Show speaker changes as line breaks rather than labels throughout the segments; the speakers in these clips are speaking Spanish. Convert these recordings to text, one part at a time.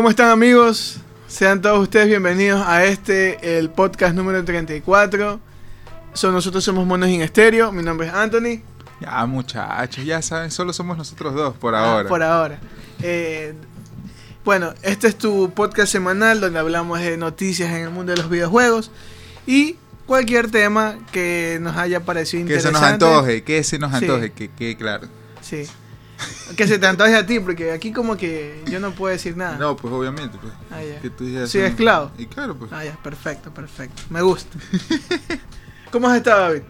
¿Cómo están amigos? Sean todos ustedes bienvenidos a este, el podcast número 34. Son, nosotros somos Monos en Estéreo. Mi nombre es Anthony.
Ya, muchachos, ya saben, solo somos nosotros dos por
Ah,
ahora.
por ahora. Eh, bueno, este es tu podcast semanal donde hablamos de noticias en el mundo de los videojuegos y cualquier tema que nos haya parecido
que se
interesante.
nos antoje, que se nos
Sí.
antoje, que quede claro.
Sí. Que se te antoje a ti, porque aquí como que yo no puedo decir nada.
No, pues obviamente. Pues,
Ah,
que tú
Soy
un-
esclavo.
Y claro, pues.
Ah, ya, perfecto, perfecto. Me gusta. ¿Cómo has estado, David?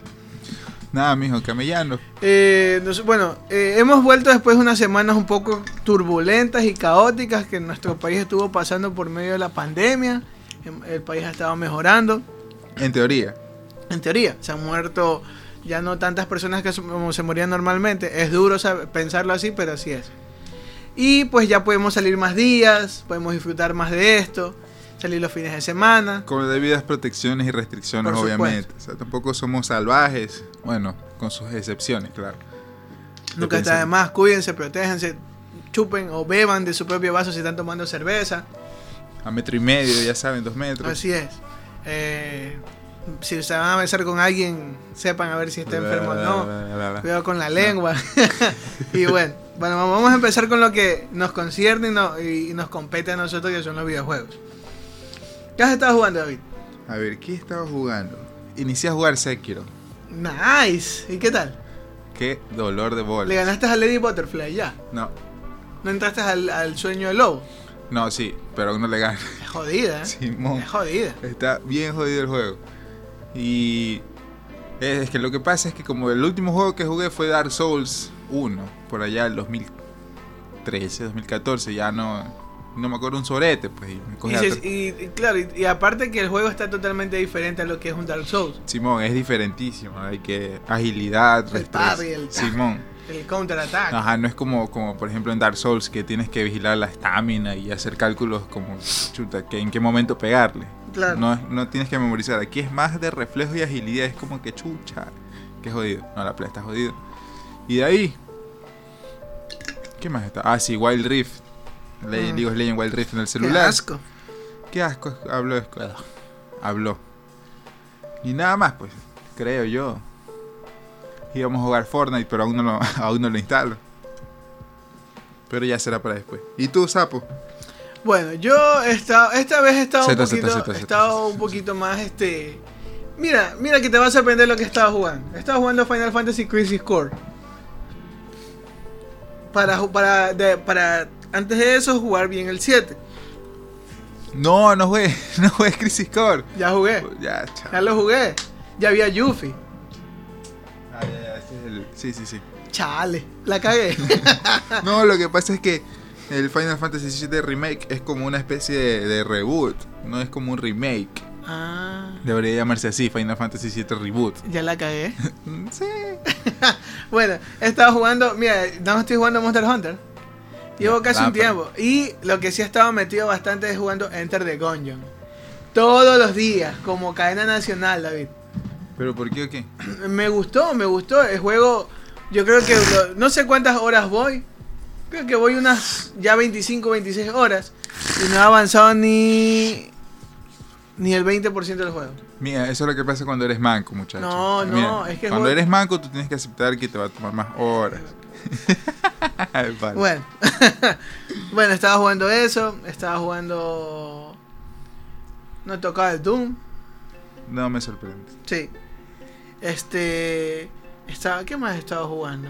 Nada, mijo, camellando.
Eh, nos- bueno, eh, hemos vuelto después de unas semanas un poco turbulentas y caóticas que nuestro país estuvo pasando por medio de la pandemia. Em- El país ha estado mejorando.
En teoría.
En teoría, se han muerto ya no tantas personas que se- como se morían normalmente. Es duro pensarlo así, pero así es. Y pues ya podemos salir más días, podemos disfrutar más de esto, salir los fines de semana.
Con debidas protecciones y restricciones,
Por
obviamente. O sea, tampoco somos salvajes. Bueno, con sus excepciones, claro.
Nunca está de más, cuídense, protéjense, chupen o beban de su propio vaso si están tomando cerveza.
A metro y medio, ya saben, dos metros.
Así es. Eh, si se van a besar con alguien, sepan a ver si está enfermo o no. Cuidado con la lengua. y bueno, bueno, vamos a empezar con lo que nos concierne y, no- y nos compete a nosotros, que son los videojuegos. ¿Qué has estado jugando, David?
A ver, ¿qué estaba jugando? Inicié a jugar Sekiro.
Nice. ¿Y qué tal?
Qué dolor de bola.
¿Le ganaste a Lady Butterfly ya?
No,
¿No entraste al, al sueño del lobo?
no, sí, pero aún no le gano.
Es jodida, ¿eh?
Simón.
Es jodida.
Está bien jodido el juego. Y es que lo que pasa es que como el último juego que jugué fue Dark Souls 1, por allá el 2013, 2014, ya no, no me acuerdo un sorete, pues. Y me
Y, se- y- y claro, y, aparte que el juego está totalmente diferente a lo que es un Dark Souls.
Simón, es diferentísimo, hay que agilidad,
El parry, el-
Simón.
El counter attack.
Ajá, no es como, como por ejemplo en Dark Souls que tienes que vigilar la estamina y hacer cálculos como chuta, que en qué momento pegarle.
Claro.
No, no tienes que memorizar. Aquí es más de reflejo y agilidad. Es como que chucha. Que jodido. No, la play está jodido. Y de ahí. ¿Qué más está? Ah, sí, Wild Rift. Le-
Mm.
League of Legends Wild Rift en el
Qué
celular.
asco.
Qué asco. Habló. es- Habló. Y nada más, pues. Creo yo. Íbamos a jugar Fortnite, pero aún no lo, aún no lo instalo. Pero ya será para después. ¿Y tú, Sapo?
Bueno, yo he estado, esta vez he estado
Zeta,
un poquito,
zeta,
he
zeta,
estado
zeta,
un poquito más este. Mira, mira que te va a sorprender lo que estaba jugando. Estaba jugando Final Fantasy Crisis Core. Para, para, de- para antes de eso jugar bien el 7.
No, no jugué. No jugué Crisis Core.
Ya jugué,
Ya, chao.
ya lo jugué. Ya había Yuffie.
Ah, ya, ya, ese es el- Sí, sí, sí.
Chale, la cagué.
No, lo que pasa es que el Final Fantasy VII Remake es como una especie de, de reboot, no es como un remake.
ah,
Debería llamarse así, Final Fantasy VII Reboot.
ya la cagué.
Mm, Sí.
Bueno, he estado jugando, mira, no estoy jugando Monster Hunter. Llevo casi un tiempo. Y lo que sí he estado metido bastante es jugando Enter the Gungeon. Todos los días, como cadena nacional, David.
¿Pero por qué o qué?
Me gustó, me gustó. El juego, yo creo que lo- no sé cuántas horas voy. Creo que voy unas ya 25, 26 horas. Y no he avanzado ni, ni el 20% del juego.
Mira, eso es lo que pasa cuando eres manco, muchacho.
No, no, es que
Cuando
juego-
eres manco, tú tienes que aceptar que te va a tomar más horas. Vale.
Bueno, bueno, estaba jugando eso, estaba jugando... No he tocado el Doom,
No me sorprende.
sí. Este... Estaba, ¿Qué más he estado jugando?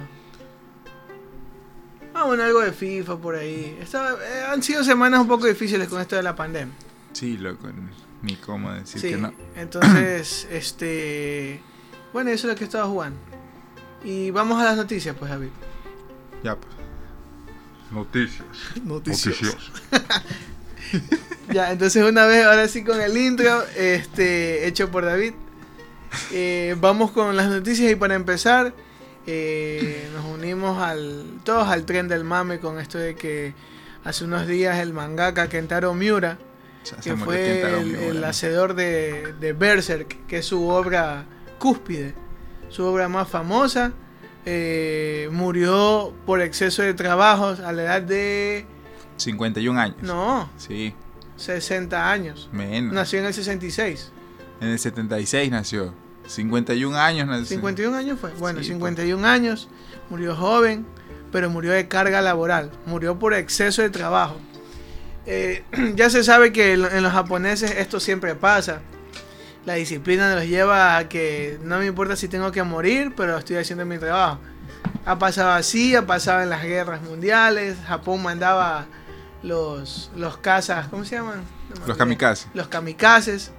Ah, bueno, algo de FIFA por ahí. Eh, han sido semanas un poco difíciles con esto de la pandemia.
Sí, loco, ni cómo decir
Sí,
que no.
entonces, este... Bueno, eso es lo que estaba jugando. Y vamos a las noticias, pues, David.
Ya, pues. Noticias.
Noticias. Ya, entonces una vez, ahora sí con el intro, este, hecho por David. eh, vamos con las noticias y para empezar, eh, nos unimos al, todos al tren del mame con esto de que hace unos días el mangaka Kentaro Miura,
se
que fue
Kentaro
el,
Miura.
el hacedor de, de Berserk, que es su obra cúspide, su obra más famosa, eh, murió por exceso de trabajos a la edad de
51 años.
No.
Sí.
60 años.
Menos.
Nació en el 66.
En el 76 nació. 51 años nació.
51 años fue. Bueno, 51 pues. años. Murió joven, pero murió de carga laboral. Murió por exceso de trabajo. Eh, ya se sabe que en los japoneses esto siempre pasa. La disciplina nos lleva a que no me importa si tengo que morir, pero estoy haciendo mi trabajo. Ha pasado así, ha pasado en las guerras mundiales. Japón mandaba los, los cazas, ¿cómo se llaman?
los kamikazes.
Los kamikazes.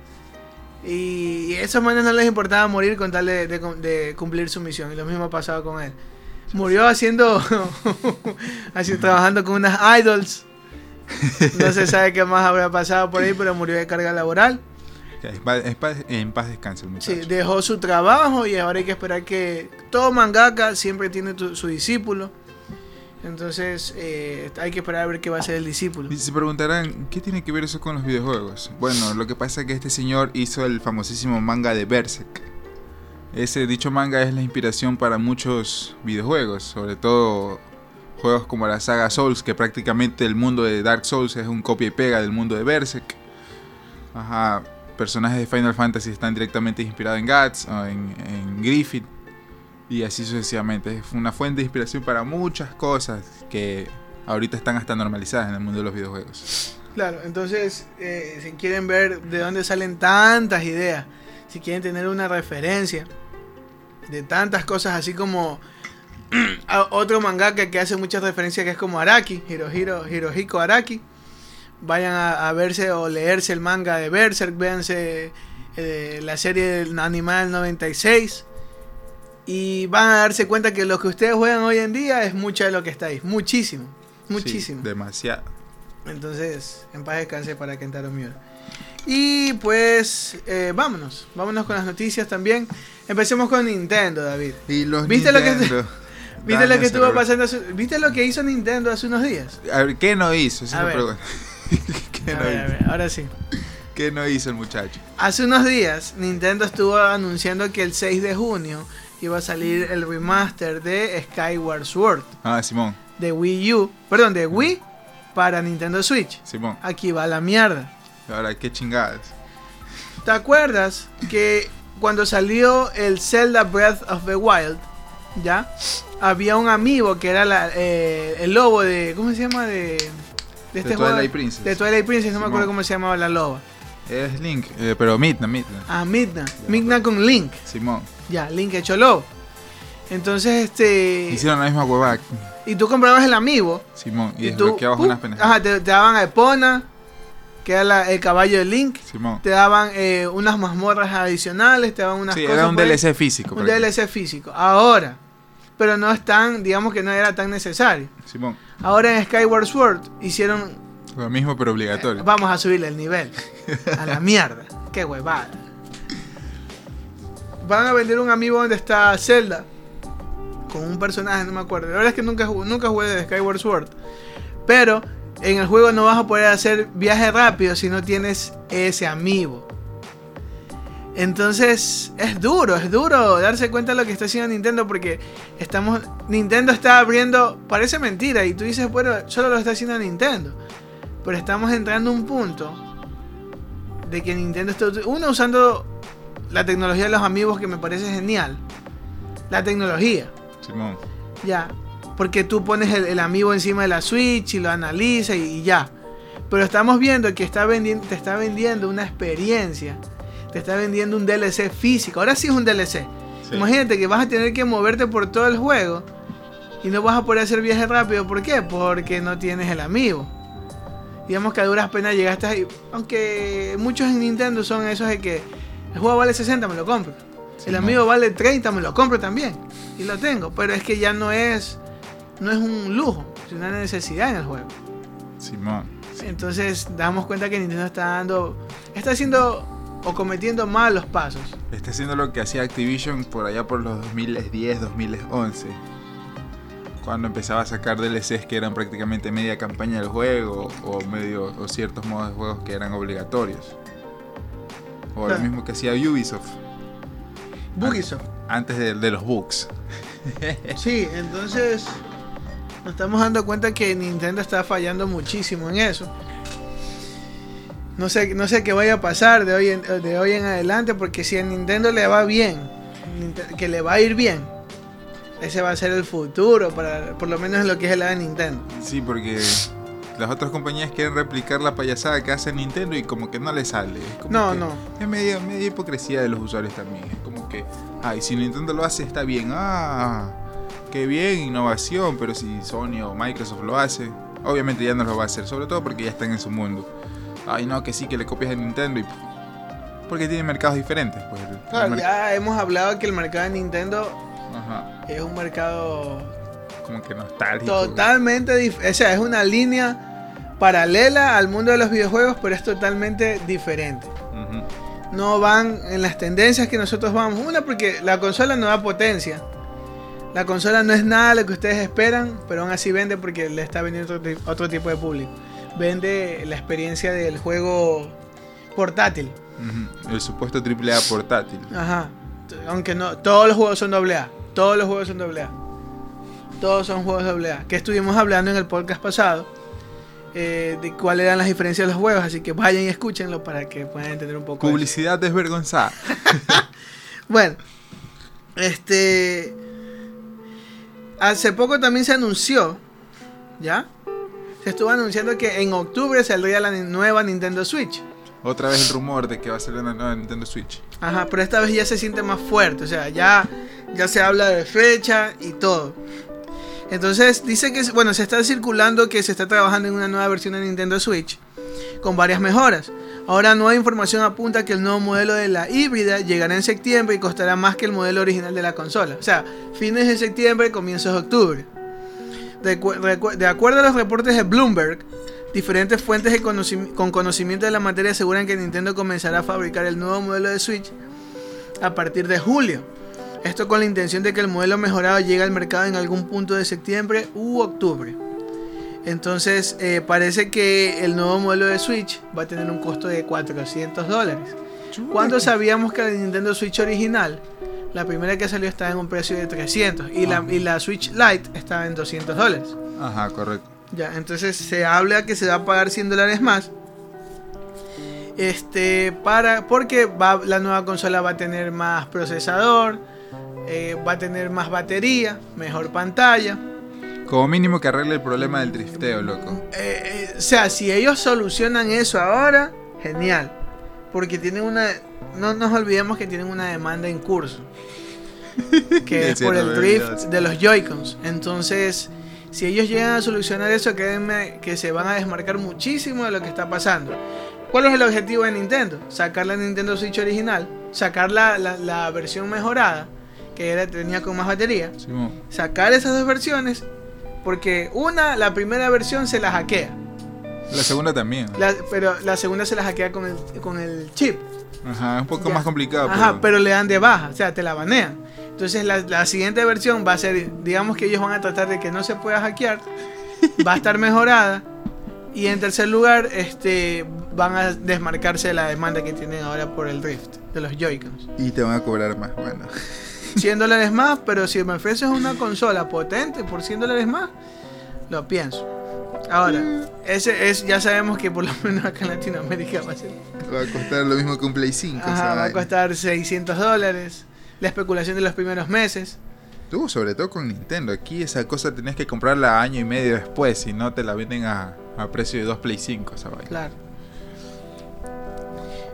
Y, a esos manes no les importaba morir con tal de, cumplir su misión. Y lo mismo ha pasado con él. Murió haciendo, así, trabajando con unas idols. No se sabe qué más habrá pasado por ahí, pero murió de carga laboral.
En paz descanse el muchacho.
Sí, dejó su trabajo y ahora hay que esperar que todo mangaka siempre tiene su discípulo. Entonces eh, hay que esperar a ver qué va a ser el discípulo.
Y se preguntarán, ¿qué tiene que ver eso con los videojuegos? Bueno, lo que pasa es que este señor hizo el famosísimo manga de Berserk. Ese dicho manga es la inspiración para muchos videojuegos, sobre todo juegos como la saga Souls, que prácticamente el mundo de Dark Souls es un copia y pega del mundo de Berserk. Ajá, personajes de Final Fantasy están directamente inspirados en Guts o en, en Griffith y así sucesivamente. Es una fuente de inspiración para muchas cosas que ahorita están hasta normalizadas en el mundo de los videojuegos.
Claro, entonces, eh, si quieren ver de dónde salen tantas ideas, si quieren tener una referencia de tantas cosas, así como otro mangaka que hace muchas referencias que es como Araki, Hirohiro, Hirohiko Araki, vayan a, verse o leerse el manga de Berserk, véanse eh, la serie del Animal 96 y van a darse cuenta que lo que ustedes juegan hoy en día es mucho de lo que está ahí. Muchísimo. Muchísimo.
demasiado.
Entonces, en paz descanse para Kentaro Miura. Y pues, eh, vámonos. Vámonos con las noticias también. Empecemos con Nintendo, David.
Y los
¿Viste lo que ¿Viste lo que estuvo pasando? ¿Viste lo que hizo Nintendo hace unos días?
A ver, ¿qué no hizo?
¿Qué no hizo? ahora sí.
¿Qué no hizo el muchacho?
Hace unos días, Nintendo estuvo anunciando que el 6 de junio iba a salir el remaster de Skyward Sword.
Ah, Simón.
De Wii U, perdón, de Wii para Nintendo Switch.
Simón.
Aquí va la mierda.
Ahora, qué chingadas.
¿Te acuerdas que cuando salió el Zelda Breath of the Wild, ya, había un amigo que era eh, el lobo de, ¿cómo se llama? De,
de este Twilight Princess.
De Twilight Princess, no me acuerdo cómo se llamaba la loba.
Es Link, eh, pero Midna, Midna.
Ah, Midna. Midna con Link.
Simón.
Ya, Link hecho lobo. Entonces, este.
Hicieron la misma huevada.
Y tú comprabas el amiibo.
Simón, y, desbloqueabas unas penas.
Ajá, te, daban a Epona, que era el caballo de Link.
Simón.
Te daban eh, unas mazmorras adicionales, te daban unas
sí,
cosas.
era un DLC físico.
Un DLC físico. Ahora. Pero no es tan, digamos que no era tan necesario.
Simón.
Ahora en Skyward Sword hicieron.
Lo mismo, pero obligatorio.
Eh, vamos a subirle el nivel. a la mierda. Qué huevada. Van a vender un amigo donde está Zelda. Con un personaje, no me acuerdo. La verdad es que nunca, nunca jugué de Skyward Sword. Pero en el juego no vas a poder hacer viaje rápido si no tienes ese amigo. Entonces es duro, es duro darse cuenta de lo que está haciendo Nintendo porque estamos Nintendo está abriendo, parece mentira y tú dices, bueno, solo lo está haciendo Nintendo. Pero estamos entrando a un punto de que Nintendo está uno usando la tecnología de los amigos que me parece genial. La tecnología.
Simón.
Ya. Porque tú pones el, amigo encima de la Switch y lo analizas y, ya. Pero estamos viendo que está vendiendo, te está vendiendo una experiencia. Te está vendiendo un DLC físico. Ahora sí es un DLC. Imagínate que vas a tener que moverte por todo el juego y no vas a poder hacer viaje rápido. ¿Por qué? Porque no tienes el amigo digamos que a duras penas llegaste ahí. Aunque muchos en Nintendo son esos de que el juego vale 60, me lo compro. el amigo vale 30, me lo compro también. Y lo tengo. Pero es que ya no es, no es un lujo, es una necesidad en el juego.
Simón.
Entonces damos cuenta que Nintendo está dando, está haciendo o cometiendo malos pasos.
Está haciendo lo que hacía Activision por allá por los 2010, 2011 cuando empezaba a sacar DLCs que eran prácticamente media campaña del juego o medio o ciertos modos de juegos que eran obligatorios. O lo mismo que hacía Ubisoft.
Bugisoft.
Antes de, los bugs.
sí, entonces Nos estamos dando cuenta que Nintendo está fallando muchísimo en eso. No sé, no sé qué vaya a pasar de hoy, en, de hoy en adelante, porque si a Nintendo le va bien, que le va a ir bien, ese va a ser el futuro, para, por lo menos en lo que es el de Nintendo.
Sí, porque las otras compañías quieren replicar la payasada que hace Nintendo y como que no le sale.
no, no.
Es media, media hipocresía de los usuarios también. Es como que, ay, si Nintendo lo hace está bien. Ah, qué bien, innovación. Pero si Sony o Microsoft lo hace, obviamente ya no lo va a hacer. Sobre todo porque ya están en su mundo. Ay, no, que sí, que le copias a Nintendo y... Porque tiene mercados diferentes. Pues,
claro, ya hemos hablado que el mercado de Nintendo es un mercado
como que nostálgico.
Totalmente. O sea, es una línea paralela al mundo de los videojuegos, pero es totalmente diferente. No van en las tendencias que nosotros vamos. Una, porque la consola no da potencia. La consola no es nada lo que ustedes esperan, pero aún así vende porque le está vendiendo otro, tipo de público. Vende la experiencia del juego portátil.
El supuesto AAA portátil.
Ajá. Aunque no, todos los juegos son AA. Todos los juegos son AA. Todos son juegos AA. Que estuvimos hablando en el podcast pasado eh, de cuáles eran las diferencias de los juegos, así que vayan y escúchenlo para que puedan entender un poco.
Publicidad desvergonzada.
bueno, este. Hace poco también se anunció, ¿ya? Se estuvo anunciando que en octubre saldría la nueva Nintendo Switch.
Otra vez el rumor de que va a salir una nueva Nintendo Switch.
Ajá, pero esta vez ya se siente más fuerte, o sea, ya, ya se habla de fecha y todo. Entonces dice que, bueno, se está circulando que se está trabajando en una nueva versión de Nintendo Switch con varias mejoras. Ahora nueva información apunta que el nuevo modelo de la híbrida llegará en septiembre y costará más que el modelo original de la consola. O sea, fines de septiembre, comienzos de octubre. De, acuerdo a los reportes de Bloomberg, diferentes fuentes con conocimiento de la materia aseguran que Nintendo comenzará a fabricar el nuevo modelo de Switch a partir de julio. Esto con la intención de que el modelo mejorado llegue al mercado en algún punto de septiembre u octubre. Entonces eh, parece que el nuevo modelo de Switch va a tener un costo de 400 dólares. Cuando sabíamos que la Nintendo Switch original, la primera que salió estaba en un precio de 300 y, la, y la Switch Lite estaba en 200 dólares.
Ajá, correcto.
Ya, entonces se habla que se va a pagar 100 dólares más. Este, para, porque va, la nueva consola va a tener más procesador, eh, va a tener más batería, mejor pantalla.
Como mínimo que arregle el problema del drifteo, loco.
Eh, eh, o sea, si ellos solucionan eso ahora, genial. Porque tienen una. No nos olvidemos que tienen una demanda en curso. Que es por el drift de los Joy-Cons. Entonces, si ellos llegan a solucionar eso, créanme que se van a desmarcar muchísimo de lo que está pasando. ¿Cuál es el objetivo de Nintendo? Sacar la Nintendo Switch original, sacar la, la versión mejorada que era, tenía con más batería, sacar esas dos versiones, porque una, la primera versión se la hackea.
La segunda también.
pero la segunda se la hackea con el, con el chip.
Ajá, es un poco más complicado.
Ajá, pero... le dan de baja, o sea, te la banean. Entonces la, la, siguiente versión va a ser, digamos que ellos van a tratar de que no se pueda hackear, va a estar mejorada. Y en tercer lugar, este, van a desmarcarse de la demanda que tienen ahora por el Rift de los Joy-Cons.
Y te van a cobrar más, bueno.
100 dólares más, pero si me ofreces una consola potente por 100 dólares más, lo pienso. Ahora, ese es, ya sabemos que por lo menos acá en Latinoamérica va a ser.
Va a costar lo mismo que un Play 5.
va a costar 600 dólares. La especulación de los primeros meses.
Tú, sobre todo con Nintendo. Aquí esa cosa tenés que comprarla año y medio después. Si no, te la venden a, a precio de dos Play 5.
Claro.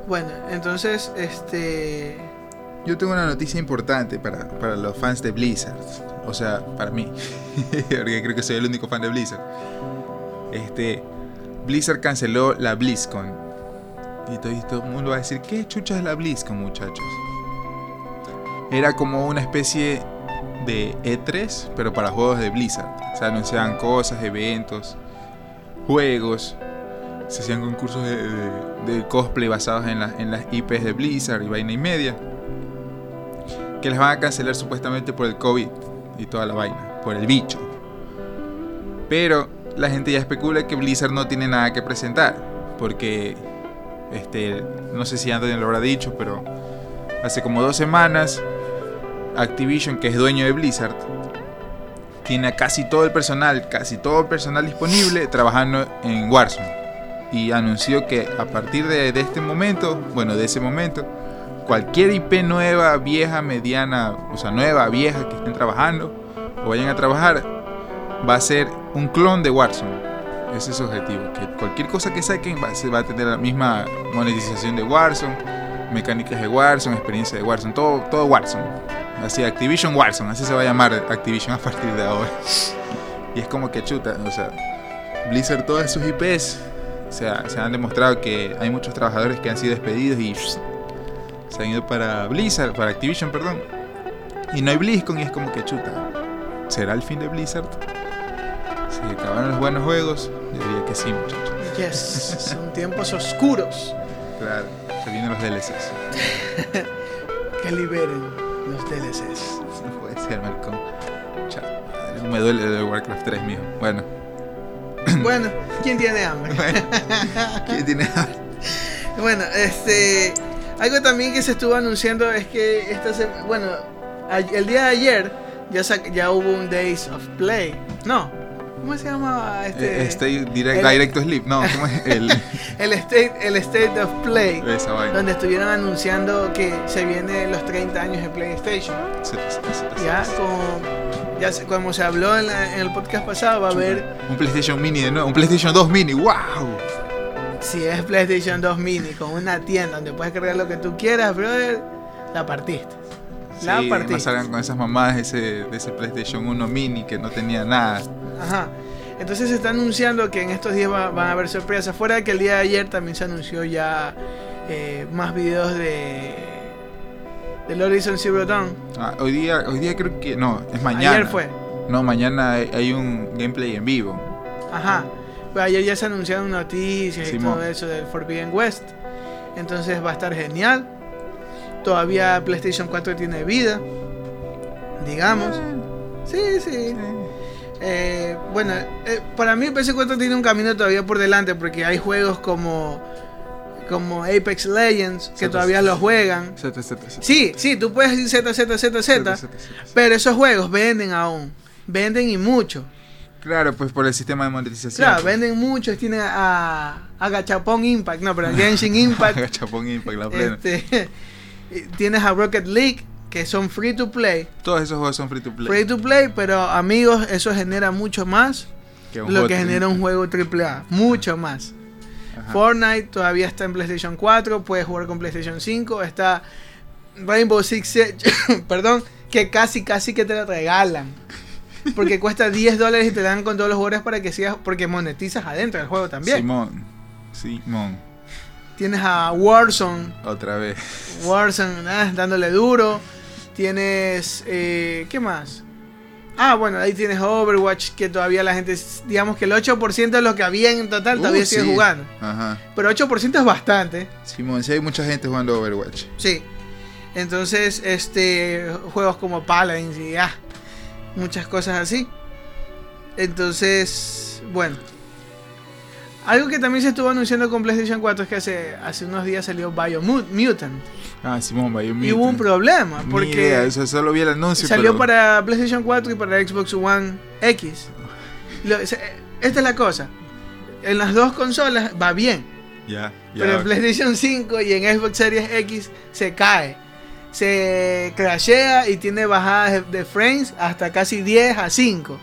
Bueno, entonces, este
yo tengo una noticia importante para, para, los fans de Blizzard. O sea, para mí. Porque creo que soy el único fan de Blizzard. Este. Blizzard canceló la BlizzCon. Y todo, el mundo va a decir, ¿qué chucha es la BlizzCon, muchachos? Era como una especie de E3, pero para juegos de Blizzard. Se anunciaban cosas, eventos, juegos. Se hacían concursos de, cosplay basados en, en las IPs de Blizzard y vaina y media que les van a cancelar supuestamente por el COVID y toda la vaina, por el bicho. Pero la gente ya especula que Blizzard no tiene nada que presentar, porque este, no sé si Anthony lo habrá dicho, pero hace como dos semanas Activision, que es dueño de Blizzard, tiene a casi todo el personal, casi todo el personal disponible trabajando en Warzone. Y anunció que a partir de, de este momento, bueno, de ese momento, cualquier IP nueva, vieja, mediana, o sea, nueva, vieja que estén trabajando o vayan a trabajar, va a ser un clon de Warzone. Ese es su objetivo. Que cualquier cosa que saquen va, se va a tener la misma monetización de Warzone, mecánicas de Warzone, experiencia de Warzone, todo, todo Warzone. Así, Activision Warzone, así se va a llamar Activision a partir de ahora. Y es como que chuta, o sea, Blizzard, todas sus IPs, o sea, se han demostrado que hay muchos trabajadores que han sido despedidos y se han ido para Blizzard, para Activision, perdón. Y no hay BlizzCon y es como que chuta. ¿Será el fin de Blizzard? Si acabaron los buenos juegos, yo diría que sí, muchachos.
Yes, son tiempos oscuros.
Claro, se vienen los DLCs.
que liberen los DLCs.
No puede ser, Marcón. Chao. Me duele el Warcraft 3, mijo. Bueno.
Bueno, ¿quién tiene hambre?
Bueno, ¿Quién tiene hambre?
Bueno, este. Algo también que se estuvo anunciando es que esta se- bueno, el día de ayer ya, ya hubo un Days of Play. No, ¿cómo se llamaba este?
Este direct,
el-
Directo Sleep, no, ¿cómo es? El,
El State, el State of Play.
esa vaina.
Donde estuvieron anunciando que se vienen los 30 años de PlayStation.
Se- se- se-
Ya, como, ya se- como se habló en, la- en el podcast pasado, va a haber
Un PlayStation Mini de nuevo, un PlayStation 2 Mini, wow.
Si es PlayStation 2 Mini con una tienda donde puedes cargar lo que tú quieras, brother, la partiste. La
Sí,
partiste.
no salgan con esas mamadas de ese, de ese PlayStation 1 Mini que no tenía nada.
Ajá. Entonces se está anunciando que en estos días va- van a haber sorpresas. Fuera de que el día de ayer también se anunció ya eh, más videos de del Horizon Zero Dawn.
Ah, hoy día, hoy día creo que no, es mañana.
Ayer fue.
No, mañana hay, hay un gameplay en vivo.
Ajá. Pues ayer ya se anunciaron noticias y todo eso del Forbidden West. Entonces va a estar genial. Todavía PlayStation 4 tiene vida. Digamos. Sí, sí. Eh, bueno, eh, para mí PS4 tiene un camino todavía por delante porque hay juegos como como Apex Legends que
Z,
todavía
Z.
lo juegan.
Z, Z, Z.
Sí, sí, tú puedes decir Z, Z, Z, Z, pero esos juegos venden aún. Venden y mucho.
Claro, pues por el sistema de monetización.
Claro,
pues.
venden mucho. Tienen a, a Gachapon Impact, no, pero Genshin Impact.
Gachapon Impact, la plena.
este, tienes a Rocket League, que son free to play.
Todos esos juegos son free to play.
Free to play, pero amigos, eso genera mucho más
Que
lo que genera un juego AAA. Mucho más.
Ajá.
Fortnite todavía está en PlayStation 4, puedes jugar con PlayStation 5, está Rainbow Six Siege, perdón, que casi casi que te lo regalan. Porque cuesta 10 dólares y te dan con todos los jugadores para que sigas, porque monetizas adentro del juego también.
Simón. Simón.
Tienes a Warzone,
Otra vez.
Warzone ah, dándole duro. Tienes, eh, ¿qué más? Ah, bueno, ahí tienes Overwatch, que todavía la gente, digamos que el 8% de lo que había en total todavía
Uh,
sigue
sí.
jugando.
Ajá.
Pero 8% es bastante.
Simón, sí hay mucha gente jugando Overwatch.
Sí. Entonces, este juegos como Paladins y ah, muchas cosas así. Entonces, bueno. Algo que también se estuvo anunciando con PlayStation 4 es que hace, hace unos días salió Biomutant.
Ah, Simón, vaya
Y hubo un problema, porque
idea, solo vi el anuncio.
salió
pero-
para PlayStation 4 y para Xbox One X. Lo- esta es la cosa. En las dos consolas va bien.
Ya.
Pero en. PlayStation 5 y en Xbox Series X se cae. Se crashea y tiene bajadas de, frames hasta casi 10 a 5.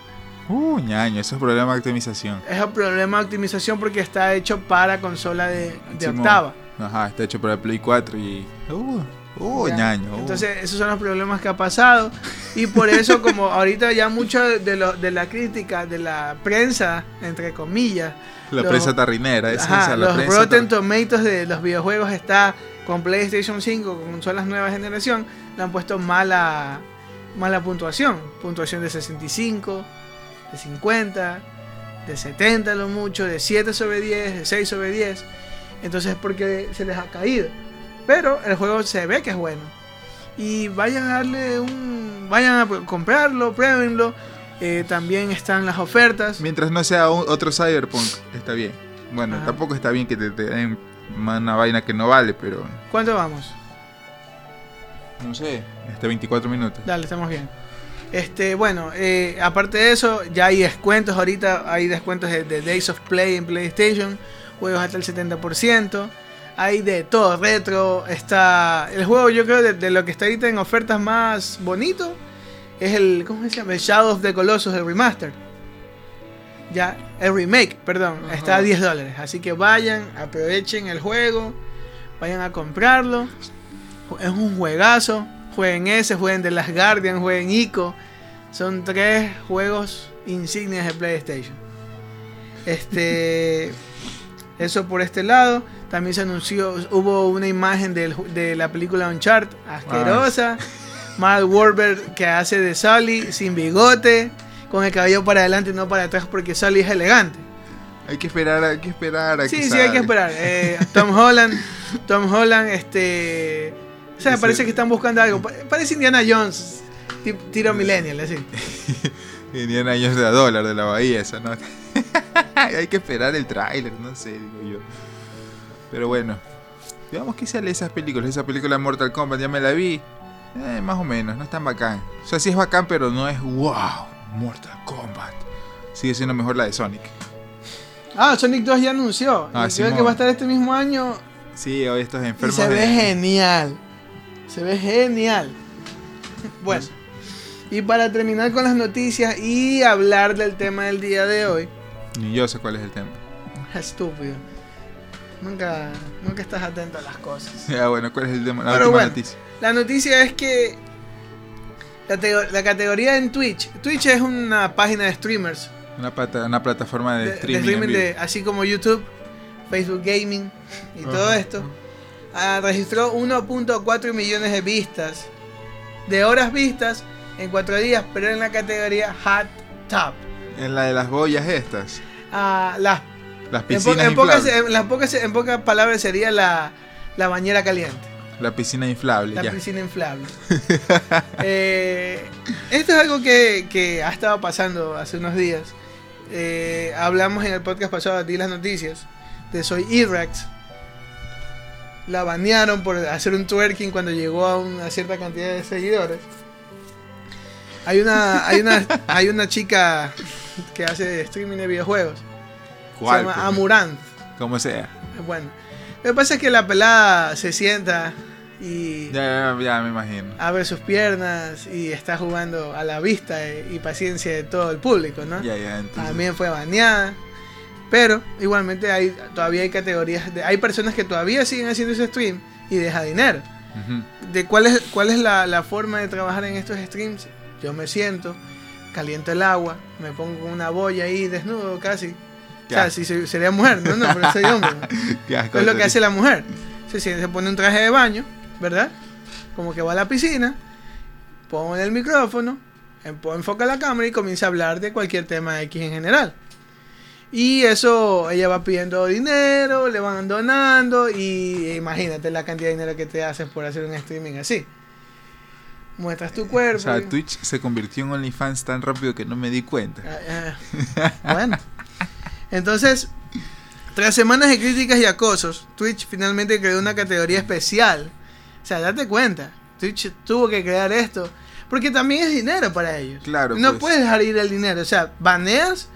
Uh, ñaño, eso es problema de optimización.
Es un problema de optimización porque está hecho para consola de, octava.
Ajá, está hecho para el Play 4 y. Uh, uh, ñaño. uh.
Entonces esos son los problemas que ha pasado. Y por eso como ahorita ya mucho de, lo, de la crítica de la prensa, entre comillas,
la
los-
prensa tarrinera, esa,
Ajá,
esa, la
los
prensa
Rotten Tomatoes de los videojuegos está con PlayStation 5, con consolas nueva generación, le han puesto mala, mala puntuación. Puntuación de 65, de 50, de 70 a lo mucho, de 7 sobre 10, de 6 sobre 10. Entonces es porque se les ha caído. Pero el juego se ve que es bueno. Y vayan a darle un... Vayan a pr- comprarlo, pruébenlo. Eh, también están las ofertas.
Mientras no sea un- otro Cyberpunk, está bien. Bueno,
Ajá.
tampoco está bien que te, te den una vaina que no vale, pero.
¿Cuánto vamos?
No sé, este 24 minutos.
Dale, estamos bien. Este, bueno, eh, aparte de eso, ya hay descuentos ahorita, hay descuentos de, Days of Play en PlayStation, juegos hasta el 70%, hay de todo, retro, está el juego yo creo de, lo que está ahorita en ofertas más bonito, es el, ¿cómo se llama? El Shadow of the Colossus, el remaster. Ya, el remake, perdón, está a 10 dólares, así que vayan, aprovechen el juego, vayan a comprarlo, es un juegazo, jueguen ese, jueguen The Last Guardian, jueguen Ico. Son tres juegos insignias de PlayStation. Este. Eso por este lado. También se anunció, hubo una imagen de la película Uncharted, asquerosa. Ah. Mark Wahlberg que hace de Sully sin bigote, con el cabello para adelante y no para atrás porque Sully es elegante.
Hay que esperar, hay que esperar.
A sí, sí, hay que esperar. Eh, Tom Holland, Tom Holland, este... O sea, parece que están buscando algo. Parece Indiana Jones Tiro millennial, así.
Indiana años de dólar de la bahía, esa no. Hay que esperar el tráiler, no sé, digo yo. Pero bueno, digamos que sale esas películas. Esa película Mortal Kombat ya me la vi. Eh, más o menos, no es tan bacán. O sea, sí es bacán, pero no es wow, Mortal Kombat. Sigue siendo mejor la de Sonic.
Ah, Sonic 2 ya anunció. Ah, que va a estar este mismo año.
Sí, hoy estos enfermos.
se ve genial. Se ve genial. Bueno. Y para terminar con las noticias y hablar del tema del día de hoy.
Ni yo sé cuál es el tema.
Estúpido. Nunca, nunca estás atento a las cosas.
Ya, bueno, ¿cuál es el tema? La noticia.
La noticia es que la, categoría en Twitch. Twitch es una página de streamers.
Una, una plataforma de, streaming.
así como YouTube, Facebook Gaming y todo esto. Ah, registró 1.4 millones de vistas. De horas vistas en cuatro días, pero en la categoría Hot Top.
En la de las boyas estas.
Ah, las,
las piscinas
en, pocas, en, pocas, palabras sería la, bañera caliente.
La piscina inflable.
La piscina inflable. Eh, esto es algo que, ha estado pasando hace unos días. Eh, hablamos en el podcast pasado, di las noticias, de Soy Irax. La banearon por hacer un twerking cuando llegó a una cierta cantidad de seguidores. Hay una, hay una, hay una chica que hace streaming de videojuegos.
¿Cuál?
Se llama pues? Amurant.
Como sea.
Bueno. Lo que pasa es que la pelada se sienta y.
Ya, ya, me imagino.
Abre sus piernas y está jugando a la vista y paciencia de todo el público, ¿no?
Ya, ya,
También fue baneada. Pero igualmente hay, todavía hay categorías. De, hay personas que todavía siguen haciendo ese stream y deja dinero. de cuál es, cuál es la, la, forma de trabajar en estos streams yo me siento, caliento el agua, me pongo una boya ahí desnudo casi. O sea, si sería mujer, no, no, pero soy hombre. es lo que hace la mujer. Se, se pone un traje de baño, ¿verdad? Como que va a la piscina, pone el micrófono, enfoca la cámara y comienza a hablar de cualquier tema X en general. Y eso, ella va pidiendo dinero, le van donando y imagínate la cantidad de dinero que te haces por hacer un streaming así muestras tu cuerpo. O
sea, Twitch se convirtió en OnlyFans tan rápido que no me di cuenta.
Ah, ah. bueno. Entonces, tras semanas de críticas y acosos, Twitch finalmente creó una categoría especial. O sea, date cuenta, Twitch tuvo que crear esto. Porque también es dinero para ellos.
Claro.
No pues. puedes dejar ir el dinero. O sea, baneas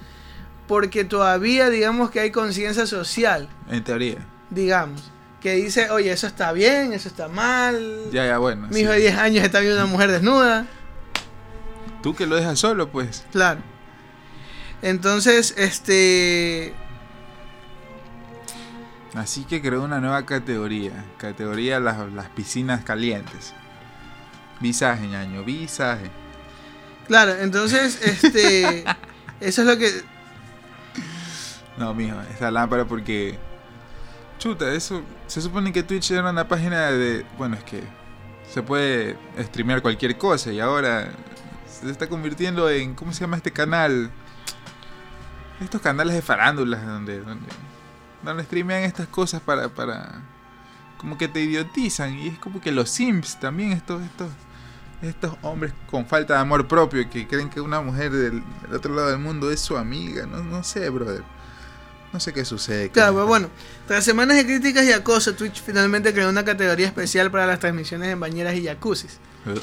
porque todavía digamos que hay conciencia social.
En teoría.
Digamos que dice, oye, eso está bien, eso está mal.
Ya, ya, bueno.
Mi hijo de 10 años está viendo una mujer desnuda.
Tú que lo dejas solo, pues.
Claro. Entonces, este...
Así que creó una nueva categoría. Categoría las, las piscinas calientes. Visaje, ñaño, visaje.
Claro, entonces, este... eso es lo que...
No, mijo, esa lámpara porque Chuta, eso. Se supone que Twitch era una página de. Bueno, es que. Se puede streamear cualquier cosa y ahora. Se está convirtiendo en. ¿Cómo se llama este canal? Estos canales de farándulas donde. donde, donde streamean estas cosas para. para como que te idiotizan. Y es como que los Sims también, estos. estos estos hombres con falta de amor propio que creen que una mujer del, del otro lado del mundo es su amiga. No, no sé, brother. No sé qué sucede.
Claro, pero bueno, tras semanas de críticas y acoso, Twitch finalmente creó una categoría especial para las transmisiones en bañeras y jacuzzis. Uh.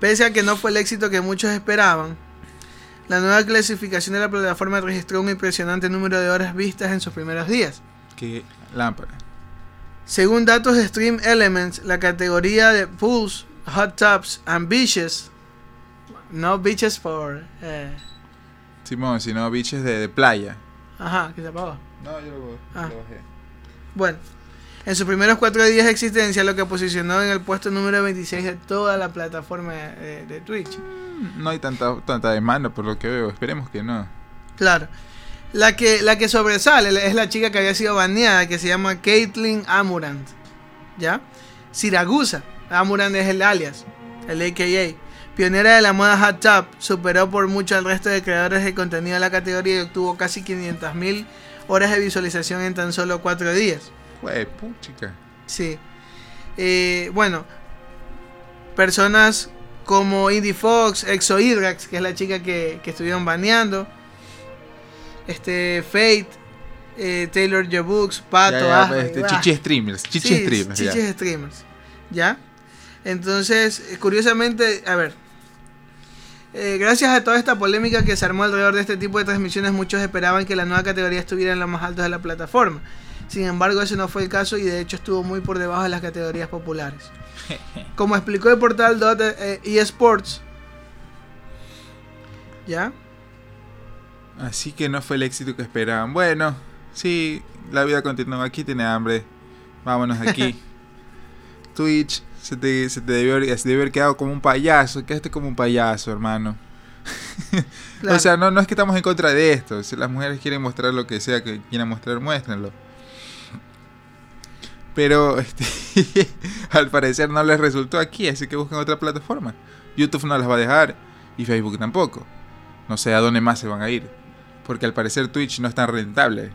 Pese a que no fue el éxito que muchos esperaban, la nueva clasificación de la plataforma registró un impresionante número de horas vistas en sus primeros días.
Qué lámpara.
Según datos de Stream Elements, la categoría de pools, hot tubs and beaches, no beaches por... Eh,
Simón, sino beaches de, de playa.
Ajá, que se apagó.
No, yo lo,
Ah.
lo bajé.
Bueno, en sus primeros cuatro días de existencia, lo que posicionó en el puesto número 26 de toda la plataforma de, de Twitch.
No hay tanta, tanta demanda por lo que veo. Esperemos que no.
Claro. La que, la que sobresale es la chica que había sido baneada, que se llama Caitlyn Amurant. ¿Ya? Siragusa. Amurant es el alias, el AKA. Pionera de la moda hot tub, superó por mucho al resto de creadores de contenido de la categoría y obtuvo casi 500.000 horas de visualización en tan solo cuatro días.
Pues, puchica.
Sí. Eh, bueno, personas como Indie Fox, Exo Hydrax, que es la chica que, que estuvieron baneando. Este, Fate, eh, Taylor Jabooks, Pato,
Ya, ya,
Asma,
pues, este,
ah.
chichi streamers. Chichi
Sí,
streamers. ya.
chichis streamers. ¿Ya? Entonces, curiosamente, a ver. eh, gracias a toda esta polémica que se armó alrededor de este tipo de transmisiones, muchos esperaban que la nueva categoría estuviera en lo más alto de la plataforma. Sin embargo, ese no fue el caso y de hecho estuvo muy por debajo de las categorías populares. Como explicó el portal Dot, eh, eSports, ¿ya?
Así que no fue el éxito que esperaban. Bueno, sí, la vida continúa. Aquí tiene hambre. Vámonos aquí. Twitch, se te, se te debió, haber- se debió haber quedado como un payaso. Quedaste como un payaso, hermano.
Claro.
O sea, no, no es que estamos en contra de esto. Si las mujeres quieren mostrar lo que sea que quieran mostrar, muéstrenlo. Pero este, al parecer no les resultó aquí, así que busquen otra plataforma. YouTube no las va a dejar y Facebook tampoco. No sé a dónde más se van a ir. Porque al parecer Twitch no es tan rentable.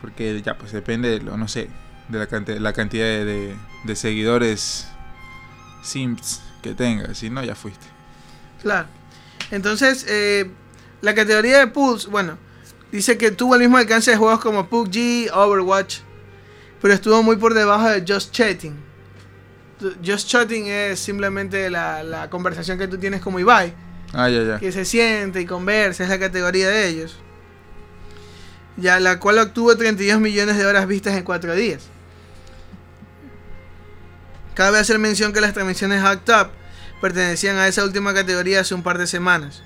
Porque ya pues depende de lo, no sé, de la, cante- la cantidad de, de- seguidores simps que tengas. Si no, ya fuiste.
Claro. Entonces, eh, la categoría de pools, bueno, dice que tuvo el mismo alcance de juegos como PUBG, Overwatch, pero estuvo muy por debajo de Just Chatting. Just Chatting es simplemente la, la conversación que tú tienes como Ibai,
Ah, ya, ya.
que se siente y conversa, es la categoría de ellos. Ya, la cual obtuvo 32 millones de horas vistas en 4 días. Cabe hacer mención que las transmisiones Hacked Up pertenecían a esa última categoría hace un par de semanas.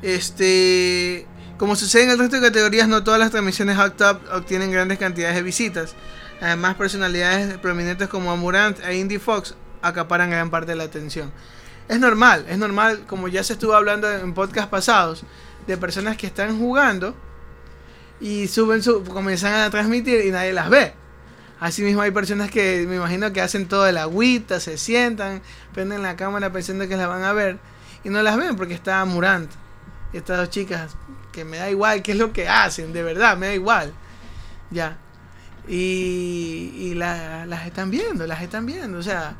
Este, como sucede en el resto de categorías, no todas las transmisiones Up obtienen grandes cantidades de visitas. Además, personalidades prominentes como Amurant e Indie Fox acaparan gran parte de la atención. Es normal, es normal, como ya se estuvo hablando en podcast pasados, de personas que están jugando y suben su, comienzan a transmitir y nadie las ve. Asimismo hay personas que me imagino que hacen todo el agüita, se sientan, prenden la cámara pensando que las van a ver y no las ven porque está Murant. Estas dos chicas que me da igual qué es lo que hacen, de verdad, me da igual. Ya. Y, y la- las están viendo, las están viendo, o sea,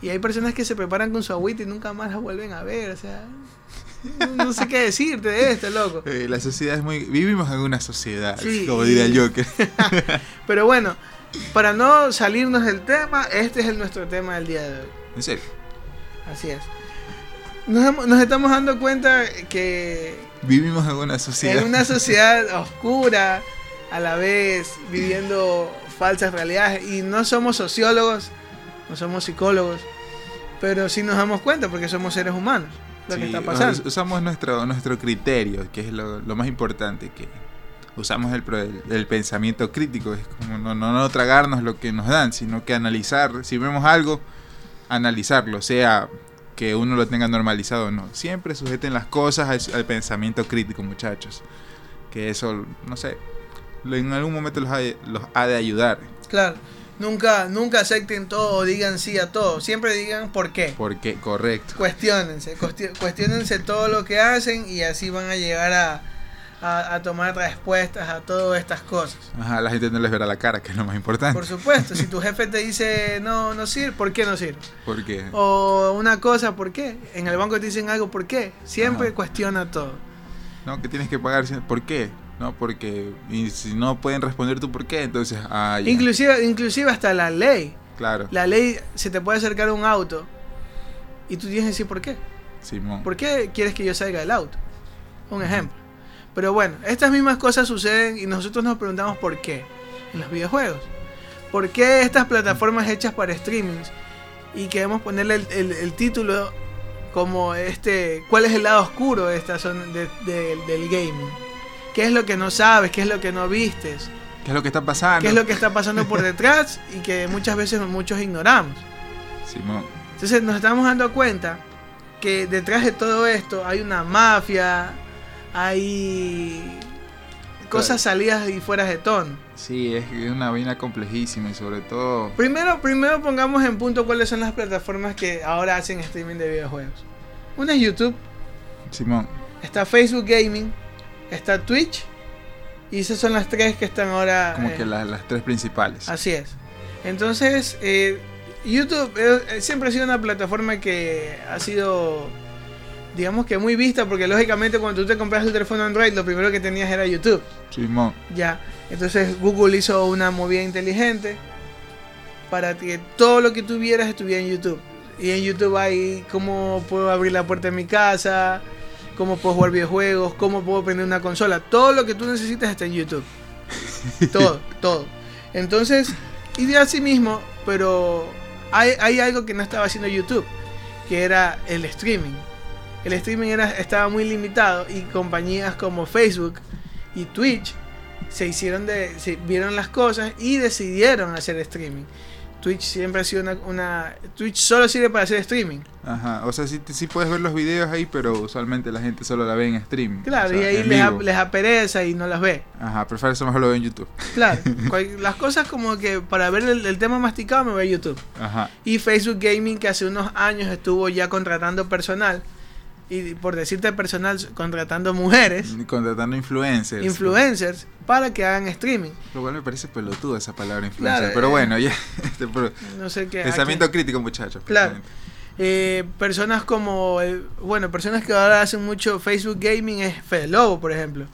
y hay personas que se preparan con su agüita y nunca más las vuelven a ver, o sea, no, sé qué decirte de esto, loco.
Eh, la sociedad es muy... Vivimos en una sociedad,
Sí,
como diría el Joker.
Pero bueno, para no salirnos del tema, este es el, nuestro tema del día de hoy.
En serio.
Así es. Nos, nos estamos dando cuenta que
Vivimos en una sociedad.
en una sociedad oscura, a la vez viviendo falsas realidades, y no somos sociólogos, no somos psicólogos, pero sí nos damos cuenta porque somos seres humanos, lo que está pasando.
us- Usamos nuestro, nuestro criterio, que es lo, lo más importante, que usamos el, el, el pensamiento crítico, es como no, no, no tragarnos lo que nos dan, sino que analizar, si vemos algo, analizarlo, sea que uno lo tenga normalizado o no. Siempre sujeten las cosas al, al pensamiento crítico, muchachos. Que eso, no sé, en algún momento los ha, de- los ha de ayudar.
Claro, nunca, nunca acepten todo o digan sí a todo, siempre digan por qué.
Porque, correcto.
Cuestiónense, cuesti- cuestiónense todo lo que hacen y así van a llegar a, a, a tomar respuestas a todas estas cosas.
Ajá, la gente no les verá la cara, que es lo más importante.
Por supuesto, si tu jefe te dice no, no sirve, ¿por qué no sirve?
Porque...
O una cosa, ¿por qué? En el banco te dicen algo, ¿por qué? Siempre
Ajá.
cuestiona todo.
No, que tienes que pagar. ¿Por qué? No, porque. Y si no pueden responder tú por qué, entonces. Ah, ya.
Inclusive, inclusive hasta la ley.
Claro.
La ley se te puede acercar un auto Y tú tienes que decir por qué.
Simón.
¿Por qué quieres que yo salga del auto? Un ejemplo. Pero bueno, estas mismas cosas suceden y nosotros nos preguntamos por qué en los videojuegos. ¿Por qué estas plataformas hechas para streamings y queremos ponerle el, título como este, ¿cuál es el lado oscuro de esta zona del gaming? ¿Qué es lo que no sabes? ¿Qué es lo que no vistes?
¿Qué es lo que está pasando?
¿Qué es lo que está pasando por detrás y que muchas veces muchos ignoramos?
Simón.
Entonces nos estamos dando cuenta que detrás de todo esto hay una mafia, hay cosas salidas y fuera de tono.
Sí, es una vaina complejísima y sobre todo...
Primero, primero pongamos en punto cuáles son las plataformas que ahora hacen streaming de videojuegos. Una es YouTube.
Simón.
Está Facebook Gaming. Está Twitch. Y esas son las tres que están ahora...
Como que eh, las, tres principales.
Así es. Entonces, eh, YouTube eh, siempre ha sido una plataforma que ha sido digamos que muy vista, porque lógicamente cuando tú te compras el teléfono Android, lo primero que tenías era YouTube.
Simón.
Ya. Entonces Google hizo una movida inteligente para que todo lo que tuvieras estuviera en YouTube. Y en YouTube hay cómo puedo abrir la puerta de mi casa, cómo puedo jugar videojuegos, cómo puedo prender una consola. Todo lo que tú necesitas está en YouTube. todo, todo. Entonces, y de así mismo, pero hay, hay algo que no estaba haciendo YouTube, que era el streaming el streaming era, estaba muy limitado y compañías como Facebook y Twitch se hicieron de, se vieron las cosas y decidieron hacer streaming. Twitch siempre ha sido una, Twitch solo sirve para hacer streaming.
Ajá, o sea, sí, sí, puedes ver los videos ahí, pero usualmente la gente solo la ve en streaming.
Claro, y ahí les, les, apereza y no las ve.
Ajá, prefiero eso mejor lo ve en YouTube.
Claro, las cosas como que para ver el, tema masticado me voy a YouTube.
Ajá.
Y Facebook Gaming que hace unos años estuvo ya contratando personal y por decirte personal, contratando mujeres.
Contratando influencers.
Influencers para que hagan streaming.
Lo cual me parece pelotudo esa palabra influencer. pero bueno, ya. Este,
no sé qué.
Pensamiento crítico, muchachos.
Claro. Eh, personas como. Eh, bueno, personas que ahora hacen mucho Facebook Gaming es Fede Lobo, por ejemplo.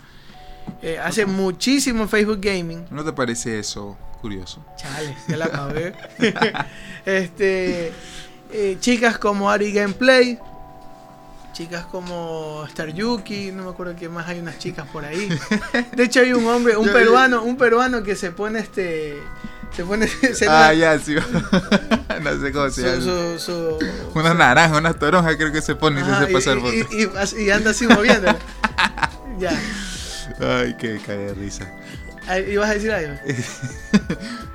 Eh, hace muchísimo Facebook Gaming.
¿No te parece eso curioso?
Chale, ya la acabé. este. chicas como Ari Gameplay chicas como Star Yuki, no me acuerdo que más hay unas chicas por ahí. De hecho hay un hombre, un peruano, un peruano que se pone este se pone
Ah, ya, sí. no sé cómo se llama. Su, su, unas naranjas, unas toronjas creo que se pone y se hace pasar por.
Y, y, anda así moviendo. ya.
Ay, qué cae de risa.
¿Ibas a decir algo?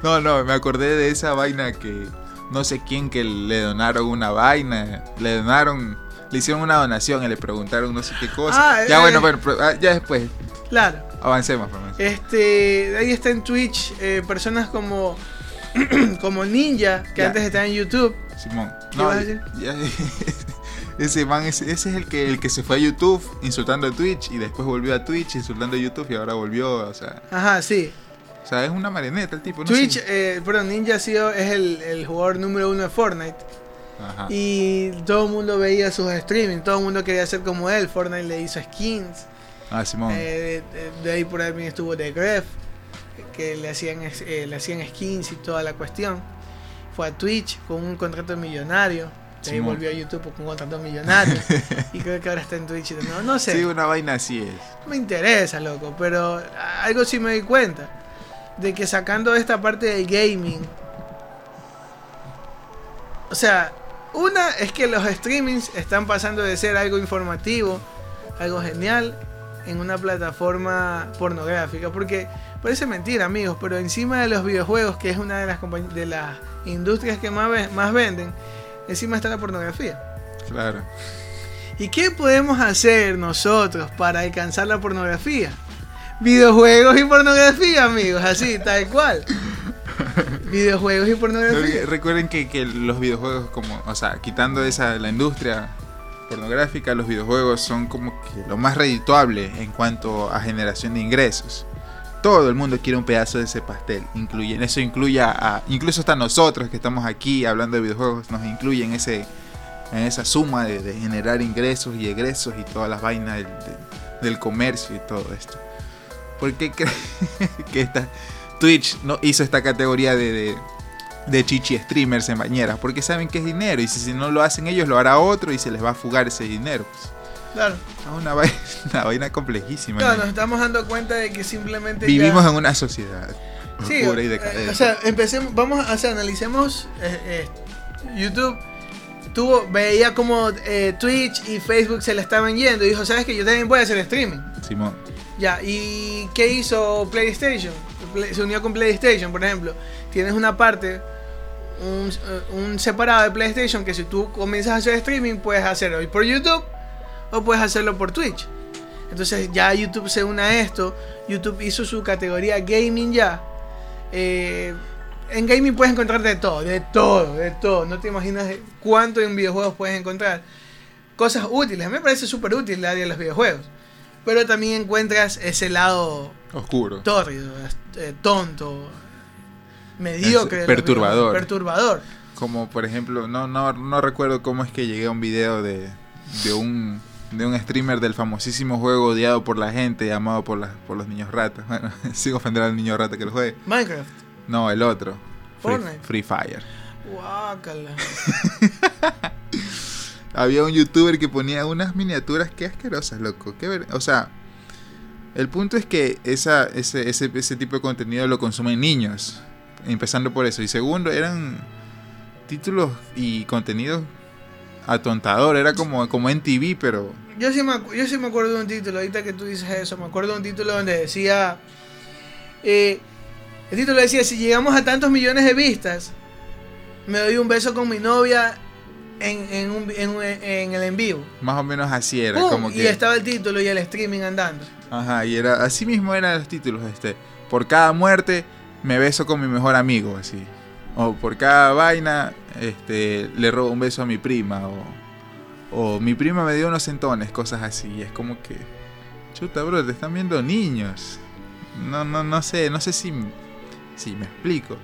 no, no, me acordé de esa vaina que no sé quién que le donaron una vaina, le donaron le hicieron una donación y le preguntaron no sé qué cosa. Ah, ya bueno, eh. bueno, ah, ya después.
Claro.
Avancemos,
Este, ahí está en Twitch eh, personas como como Ninja, que antes estaba en YouTube.
Simón. ¿Qué vas a decir? ese man, ese, es el que, el que se fue a YouTube insultando a Twitch y después volvió a Twitch insultando a YouTube y ahora volvió, o sea.
Ajá, sí.
O sea, es una marioneta el tipo.
Twitch, eh, perdón, Ninja ha sido, es el, el jugador número uno de Fortnite. Y todo el mundo veía sus streaming, todo el mundo quería ser como él. Fortnite le hizo skins.
Ah, Simón.
Eh, de, ahí por ahí también estuvo The Gref, que le hacían, eh, le hacían skins y toda la cuestión. Fue a Twitch con un contrato millonario. De ahí volvió a YouTube con un contrato millonario. y creo que ahora está en Twitch. No, no sé.
Sí, una vaina así es.
Me interesa, loco. Pero algo sí me di cuenta. De que sacando esta parte del gaming. O sea, una es que los streamings están pasando de ser algo informativo, algo genial, en una plataforma pornográfica. Porque parece mentira, amigos, pero encima de los videojuegos, que es una de las, de las industrias que más, más venden, encima está la pornografía.
Claro.
¿Y qué podemos hacer nosotros para alcanzar la pornografía? Videojuegos y pornografía, amigos, así, tal cual. Videojuegos y pornografía.
Recuerden que, que, los videojuegos, como, o sea, quitando esa la industria pornográfica, los videojuegos son como que lo más redituable en cuanto a generación de ingresos. Todo el mundo quiere un pedazo de ese pastel. Incluye, eso incluye a, incluso hasta nosotros que estamos aquí hablando de videojuegos, nos incluye en, ese, en esa suma de, generar ingresos y egresos y todas las vainas del, del comercio y todo esto. ¿Por qué crees que esta, Twitch no hizo esta categoría de, de chichi streamers en bañeras, porque saben que es dinero y si, no lo hacen ellos lo hará otro y se les va a fugar ese dinero. Pues.
Claro.
Es una vaina, una vaina complejísima.
Claro, nos estamos dando cuenta de que simplemente...
Vivimos en una sociedad.
Sí, y eh, o sea, empecemos, vamos, o sea, analicemos eh, eh, YouTube tuvo, veía como Twitch y Facebook se le estaban yendo y dijo, ¿sabes que Yo también voy a hacer streaming.
Simón.
Ya, ¿y qué hizo PlayStation? Se unió con PlayStation, por ejemplo. Tienes una parte, un, un separado de PlayStation que si tú comienzas a hacer streaming puedes hacerlo por YouTube o puedes hacerlo por Twitch. Entonces ya YouTube se une a esto. YouTube hizo su categoría gaming ya. Eh, en gaming puedes encontrar de todo, de todo, de todo. No te imaginas cuánto en videojuegos puedes encontrar. Cosas útiles. A mí me parece súper útil el área de los videojuegos. Pero también encuentras ese lado
oscuro,
tórrido, eh, tonto, mediocre,
perturbador.
perturbador.
Como por ejemplo, no, no, no recuerdo cómo es que llegué a un video de, de un de un streamer del famosísimo juego odiado por la gente, llamado por, la, por los niños ratas. Bueno, sigo ofender al niño rata que lo juegue.
Minecraft.
No, el otro.
Fortnite.
Free, Fire.
Guácala.
Había un youtuber que ponía unas miniaturas que asquerosas, loco. Qué ver... O sea, el punto es que ese, ese, ese tipo de contenido lo consumen niños. Empezando por eso. Y segundo, eran títulos y contenidos atontador, era como, como en TV, pero...
Yo sí, me, yo sí me acuerdo de un título, ahorita que tú dices eso, me acuerdo de un título donde decía... Eh, el título decía, si llegamos a tantos millones de vistas, me doy un beso con mi novia en, en, un, en, el en vivo.
Más o menos así era. Como
y estaba el título y el streaming andando.
Ajá, y era así mismo eran los títulos. este Por cada muerte me beso con mi mejor amigo, así. O por cada vaina este, le robo un beso a mi prima. O, mi prima me dio unos centones, cosas así. Es como que, chuta, bro, te están viendo niños. No, no, no sé, no sé si, si me explico.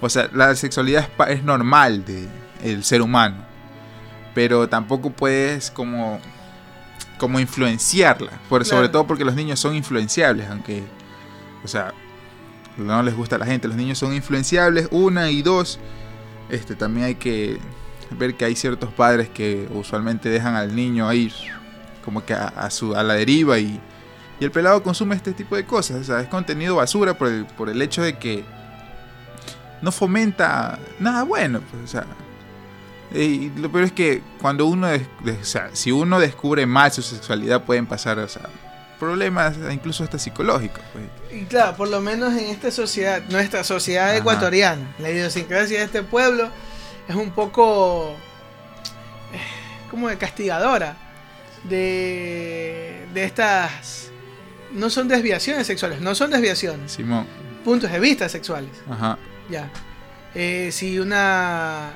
O sea, la sexualidad es, normal de el ser humano. Pero tampoco puedes como, como influenciarla. Por, Sobre todo porque los niños son influenciables, aunque, o sea, no les gusta a la gente. Los niños son influenciables, una y dos. Este, también hay que ver que hay ciertos padres que usualmente dejan al niño ahí como que a, su, a la deriva y, y, el pelado consume este tipo de cosas. O sea, es contenido basura por el, por el hecho de que no fomenta nada bueno. Pues, o sea, y lo peor es que cuando uno, o sea, si uno descubre mal su sexualidad pueden pasar, o sea, problemas incluso hasta psicológicos. Pues.
Y claro, por lo menos en esta sociedad, nuestra sociedad ecuatoriana, la idiosincrasia de este pueblo es un poco eh, como de castigadora de, de estas... No son desviaciones sexuales, no son desviaciones.
Simón.
Puntos de vista sexuales.
Ajá.
Ya. Eh, si una,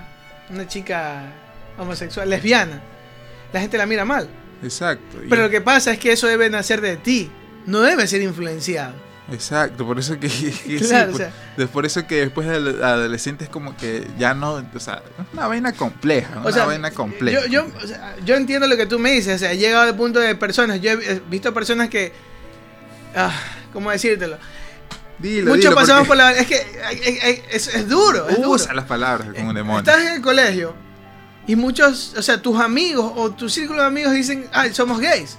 una chica homosexual, lesbiana, la gente la mira mal.
Exacto.
Pero lo que pasa es que eso debe nacer de ti, no debe ser influenciado.
Exacto, por eso que, por, eso que después de adolescentes como que ya no, o sea, es una vaina compleja, una vaina compleja.
Yo, yo, entiendo lo que tú me dices, o sea, he llegado al punto de personas, yo he visto personas que, ah, ¿cómo decírtelo?
Dilo,
Muchos pasamos por la, es que es, duro, es
Usa las palabras como un demonio.
Estás en el colegio y muchos, o sea, tus amigos o tu círculo de amigos dicen, ay, somos gays.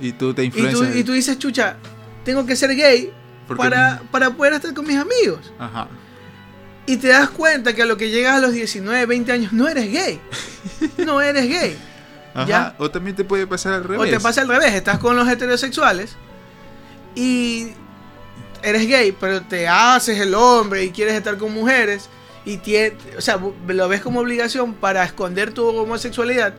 Y tú te influencias.
Y tú, dices, chucha, tengo que ser gay para, para poder estar con mis amigos.
Ajá.
Y te das cuenta que a lo que llegas a los 19, 20 años no eres gay. no eres gay.
Ajá. O también te puede pasar al revés.
O te pasa al revés, estás con los heterosexuales y eres gay, pero te haces el hombre y quieres estar con mujeres y tiene, o sea, lo ves como obligación para esconder tu homosexualidad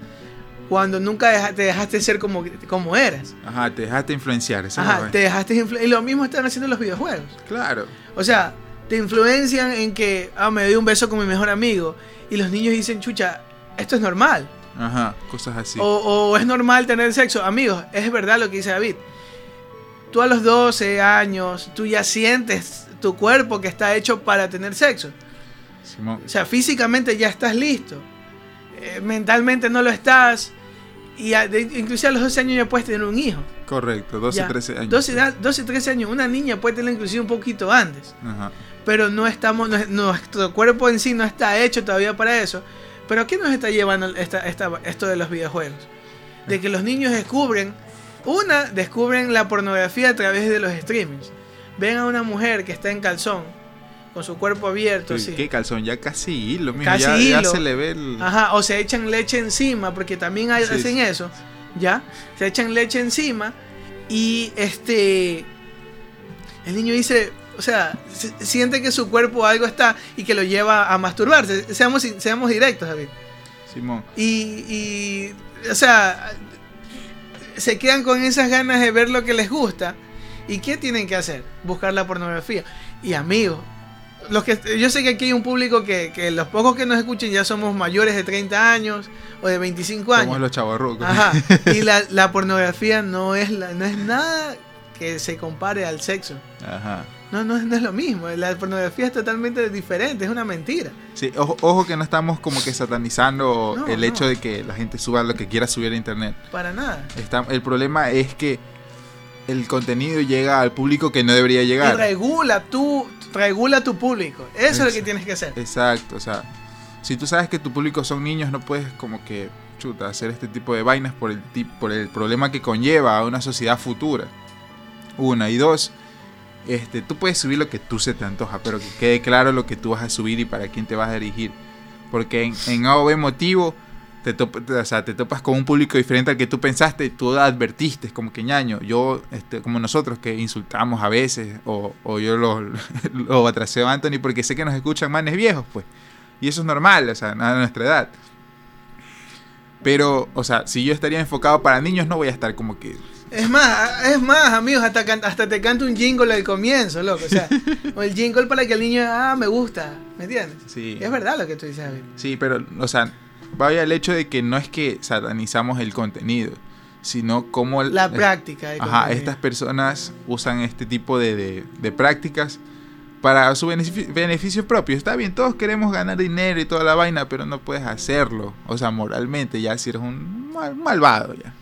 cuando nunca te dejaste ser como, como eras.
Ajá, te dejaste influenciar.
Ajá, te dejaste influenciar. Y lo mismo están haciendo los videojuegos.
Claro.
O sea, te influencian en que, ah, me doy un beso con mi mejor amigo. Y los niños dicen, chucha, esto es normal.
Ajá, cosas así.
O, o es normal tener sexo. Amigos, es verdad lo que dice David. Tú a los 12 años, tú ya sientes tu cuerpo que está hecho para tener sexo. O sea, físicamente ya estás listo. Eh, mentalmente no lo estás. Y incluso a los 12 años ya puedes tener un hijo.
Correcto, 12, 13 años.
12, 12, 13 años. Una niña puede tenerlo inclusive un poquito antes. Ajá. Pero no estamos, nuestro cuerpo en sí no está hecho todavía para eso. Pero ¿a qué nos está llevando esta, esta, esto de los videojuegos? De que los niños descubren, una, descubren la pornografía a través de los streamings. Ven a una mujer que está en calzón, con su cuerpo abierto. Sí,
¿Qué calzón? Ya casi hilo, casi ya, hilo. ya, se le ve el...
Ajá, o se echan leche encima, porque también hacen eso, ¿ya? Se echan leche encima y este... El niño dice, o sea, siente que su cuerpo algo está y que lo lleva a masturbarse. Seamos, seamos directos, David.
Simón.
Y, y, o sea, se quedan con esas ganas de ver lo que les gusta. ¿Y qué tienen que hacer? Buscar la pornografía. Y amigos, los que, yo sé que aquí hay un público que, que los pocos que nos escuchen ya somos mayores de 30 años o de 25 años.
Somos los chavarrucos.
Ajá. Y la, la pornografía no es, la, no es nada que se compare al sexo. Ajá. No, no, es lo mismo. La pornografía es totalmente diferente, es una mentira.
Sí, ojo, que no estamos como que satanizando el hecho de que la gente suba lo que quiera subir a internet.
Para nada.
Está, el problema es que el contenido llega al público que no debería llegar.
Y regula tu, regula tu público. Eso es, lo que tienes que hacer.
Exacto, o sea, si tú sabes que tu público son niños, no puedes como que chuta, hacer este tipo de vainas por el, por el problema que conlleva a una sociedad futura. Una y dos este, tú puedes subir lo que tú se te antoja, pero que quede claro lo que tú vas a subir y para quién te vas a dirigir. Porque en, en A o motivo te, te topas con un público diferente al que tú pensaste, tú advertiste, como que ñaño, yo, este, como nosotros que insultamos a veces, o, o yo lo, lo atraseo a Anthony porque sé que nos escuchan manes viejos, pues. Y eso es normal, o sea, a nuestra edad. Pero, o sea, si yo estaría enfocado para niños, no voy a estar como que
es más, es más, amigos, hasta, hasta te canto un jingle al comienzo, loco. O sea, o el jingle para que el niño, ah, me gusta, ¿me entiendes? Sí. Es verdad lo que tú dices, David.
Sí, pero, o sea, vaya el hecho de que no es que satanizamos el contenido, sino como...
La práctica.
ajá, estas personas usan este tipo de, de, prácticas para su beneficio, propio. Está bien, todos queremos ganar dinero y toda la vaina, pero no puedes hacerlo. O sea, moralmente, ya si eres un malvado, ya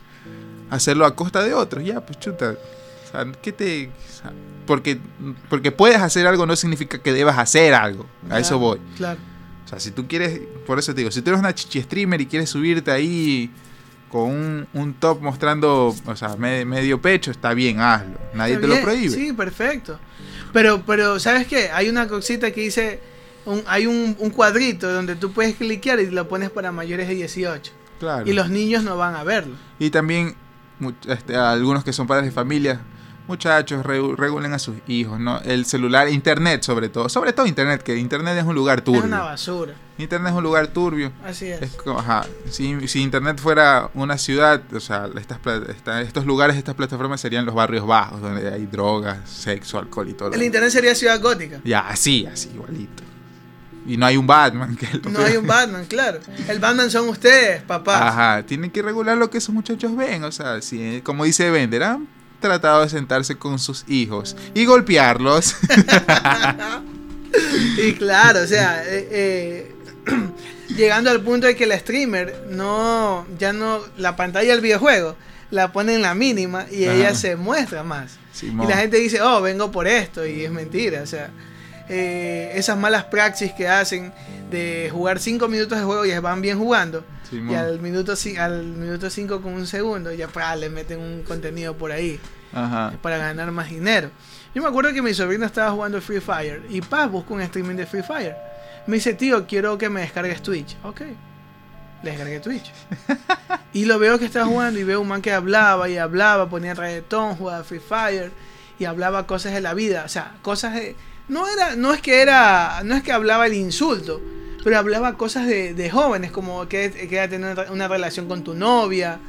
hacerlo a costa de otros. Ya, pues chuta. O sea, ¿qué te.? porque, porque puedes hacer algo no significa que debas hacer algo. A eso voy.
Claro.
O sea, si tú quieres. Por eso te digo, si tú eres una chichi streamer y quieres subirte ahí con un, top mostrando, o sea, medio pecho, está bien, hazlo. Nadie te lo prohíbe.
Sí, perfecto. Pero, pero, ¿sabes qué? Hay una cosita que dice. hay un, un, cuadrito donde tú puedes cliquear y lo pones para mayores de 18. Claro. Y los niños no van a verlo.
Y también este, algunos que son padres de familia, muchachos, regulen a sus hijos, ¿no? El celular, internet sobre todo, sobre todo internet, que internet es un lugar turbio. Es
una basura.
Internet es un lugar turbio.
Así es.
Si, si, internet fuera una ciudad, o sea, estas, estos lugares, estas plataformas serían los barrios bajos, donde hay drogas, sexo, alcohol y todo.
El internet sería ciudad gótica.
Ya, así, así, igualito. Y no hay un Batman. Que
no hay un Batman, claro. El Batman son ustedes, papá.
Ajá, tienen que regular lo que esos muchachos ven. O sea, si, como dice Bender, han tratado de sentarse con sus hijos y golpearlos.
y claro, o sea, eh, eh, llegando al punto de que la streamer no, ya no, la pantalla del videojuego la pone en la mínima y ella se muestra más. Y la gente dice, oh, vengo por esto y es mentira, o sea. Eh, esas malas praxis que hacen de jugar 5 minutos de juego y van bien jugando. y al minuto al minuto 5 con un segundo ya le meten un contenido por ahí para ganar más dinero. Yo me acuerdo que mi sobrino estaba jugando Free Fire y Paz buscó un streaming de Free Fire. Me dice, tío, quiero que me descargues Twitch. Ok. Le descargué Twitch. y lo veo que está jugando y veo un man que hablaba y hablaba, ponía reggaetón, jugaba Free Fire y hablaba cosas de la vida. O sea, cosas de no era, no es que era, no es que hablaba el insulto, pero hablaba cosas de, de jóvenes, como que, que tener una relación con tu novia.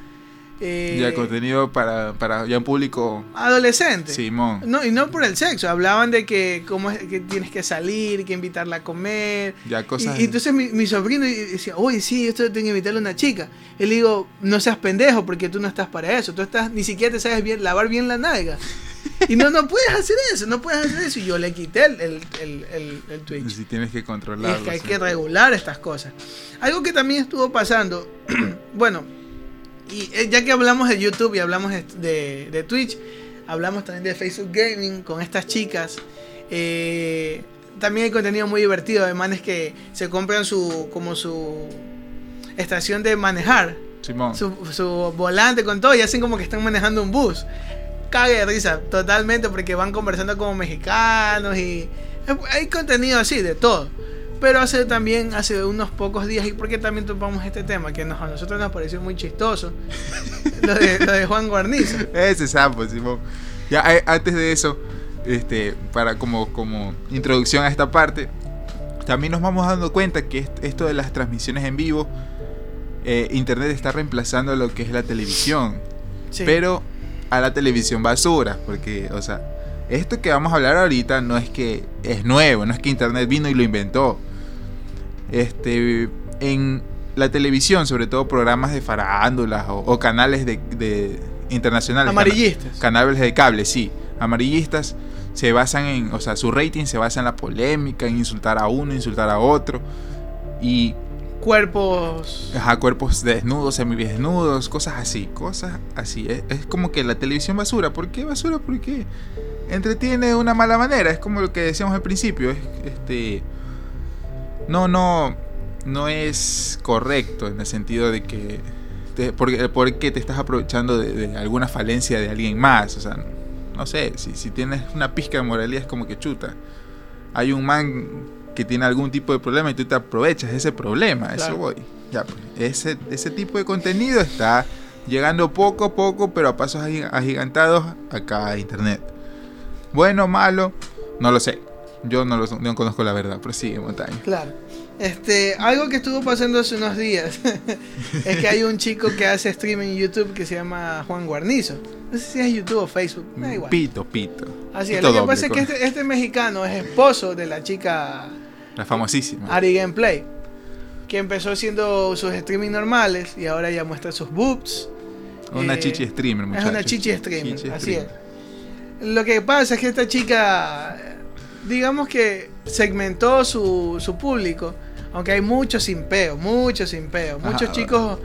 Eh, ya contenido para, para ya un público
adolescente.
Simón.
No, y no por el sexo, hablaban de que cómo es que tienes que salir, que invitarla a comer.
Ya cosas.
Y, entonces mi, mi, sobrino decía, oye, sí, esto tengo que invitarle a una chica. Y le digo, no seas pendejo porque tú no estás para eso. Tú estás, ni siquiera te sabes bien, lavar bien la nalga. Y no, no puedes hacer eso, no puedes hacer eso. Y yo le quité el, el, el, el, Twitch.
Si tienes que controlarlo.
Es que hay que regular estas cosas. Algo que también estuvo pasando, bueno, Y eh, ya que hablamos de YouTube y hablamos de, de Twitch, hablamos también de Facebook Gaming con estas chicas. Eh, también hay contenido muy divertido, además es que se compran su como su estación de manejar, Su, su, volante con todo y hacen como que están manejando un bus. Cague de risa, totalmente, porque van conversando como mexicanos y hay contenido así, de todo. Pero hace también, hace unos pocos días, y porque también topamos este tema, que a nosotros nos pareció muy chistoso, lo, de, Juan Guarnizo.
Ese sapo, Simón. Ya, eh, antes de eso, este, para como, como introducción a esta parte, también nos vamos dando cuenta que esto de las transmisiones en vivo, eh, Internet está reemplazando lo que es la televisión. Pero a la televisión basura, porque, o sea, esto que vamos a hablar ahorita no es que es nuevo, no es que Internet vino y lo inventó. Este, en la televisión, sobre todo programas de farándulas o, canales de, internacionales.
Amarillistas.
canales de cable, sí. Amarillistas se basan en, o sea, su rating se basa en la polémica, en insultar a uno, insultar a otro. Y
cuerpos.
Ajá, cuerpos desnudos, semidesnudos, cosas así, cosas así. Es, como que la televisión basura. ¿Por qué basura? Porque entretiene de una mala manera. Es como lo que decíamos al principio. este. No, no. No es correcto en el sentido de que. Te, porque, porque te estás aprovechando de, alguna falencia de alguien más. O sea, no sé. Si, si tienes una pizca de moralidad, es como que chuta. Hay un man que tiene algún tipo de problema y tú te aprovechas de ese problema. Eso voy. Ya, pues, ese, ese tipo de contenido está llegando poco a poco, pero a pasos agigantados acá a internet. Bueno, malo, no lo sé. Yo no, lo, no conozco la verdad, pero sigue montaña.
Claro. Este, algo que estuvo pasando hace unos días es que hay un chico que hace streaming en YouTube que se llama Juan Guarnizo. No sé si es YouTube o Facebook, da igual.
Pito, pito.
Así es. Lo que pasa es que este, este, mexicano es esposo de la chica.
La famosísima.
Ari Gameplay. Que empezó haciendo sus streaming normales y ahora ya muestra sus boobs.
Una eh, chichi streamer, muchachos.
Es una chichi streamer, así es. Lo que pasa es que esta chica, digamos que segmentó su, su público aunque hay muchos simpeo, muchos simpeo. Muchos chicos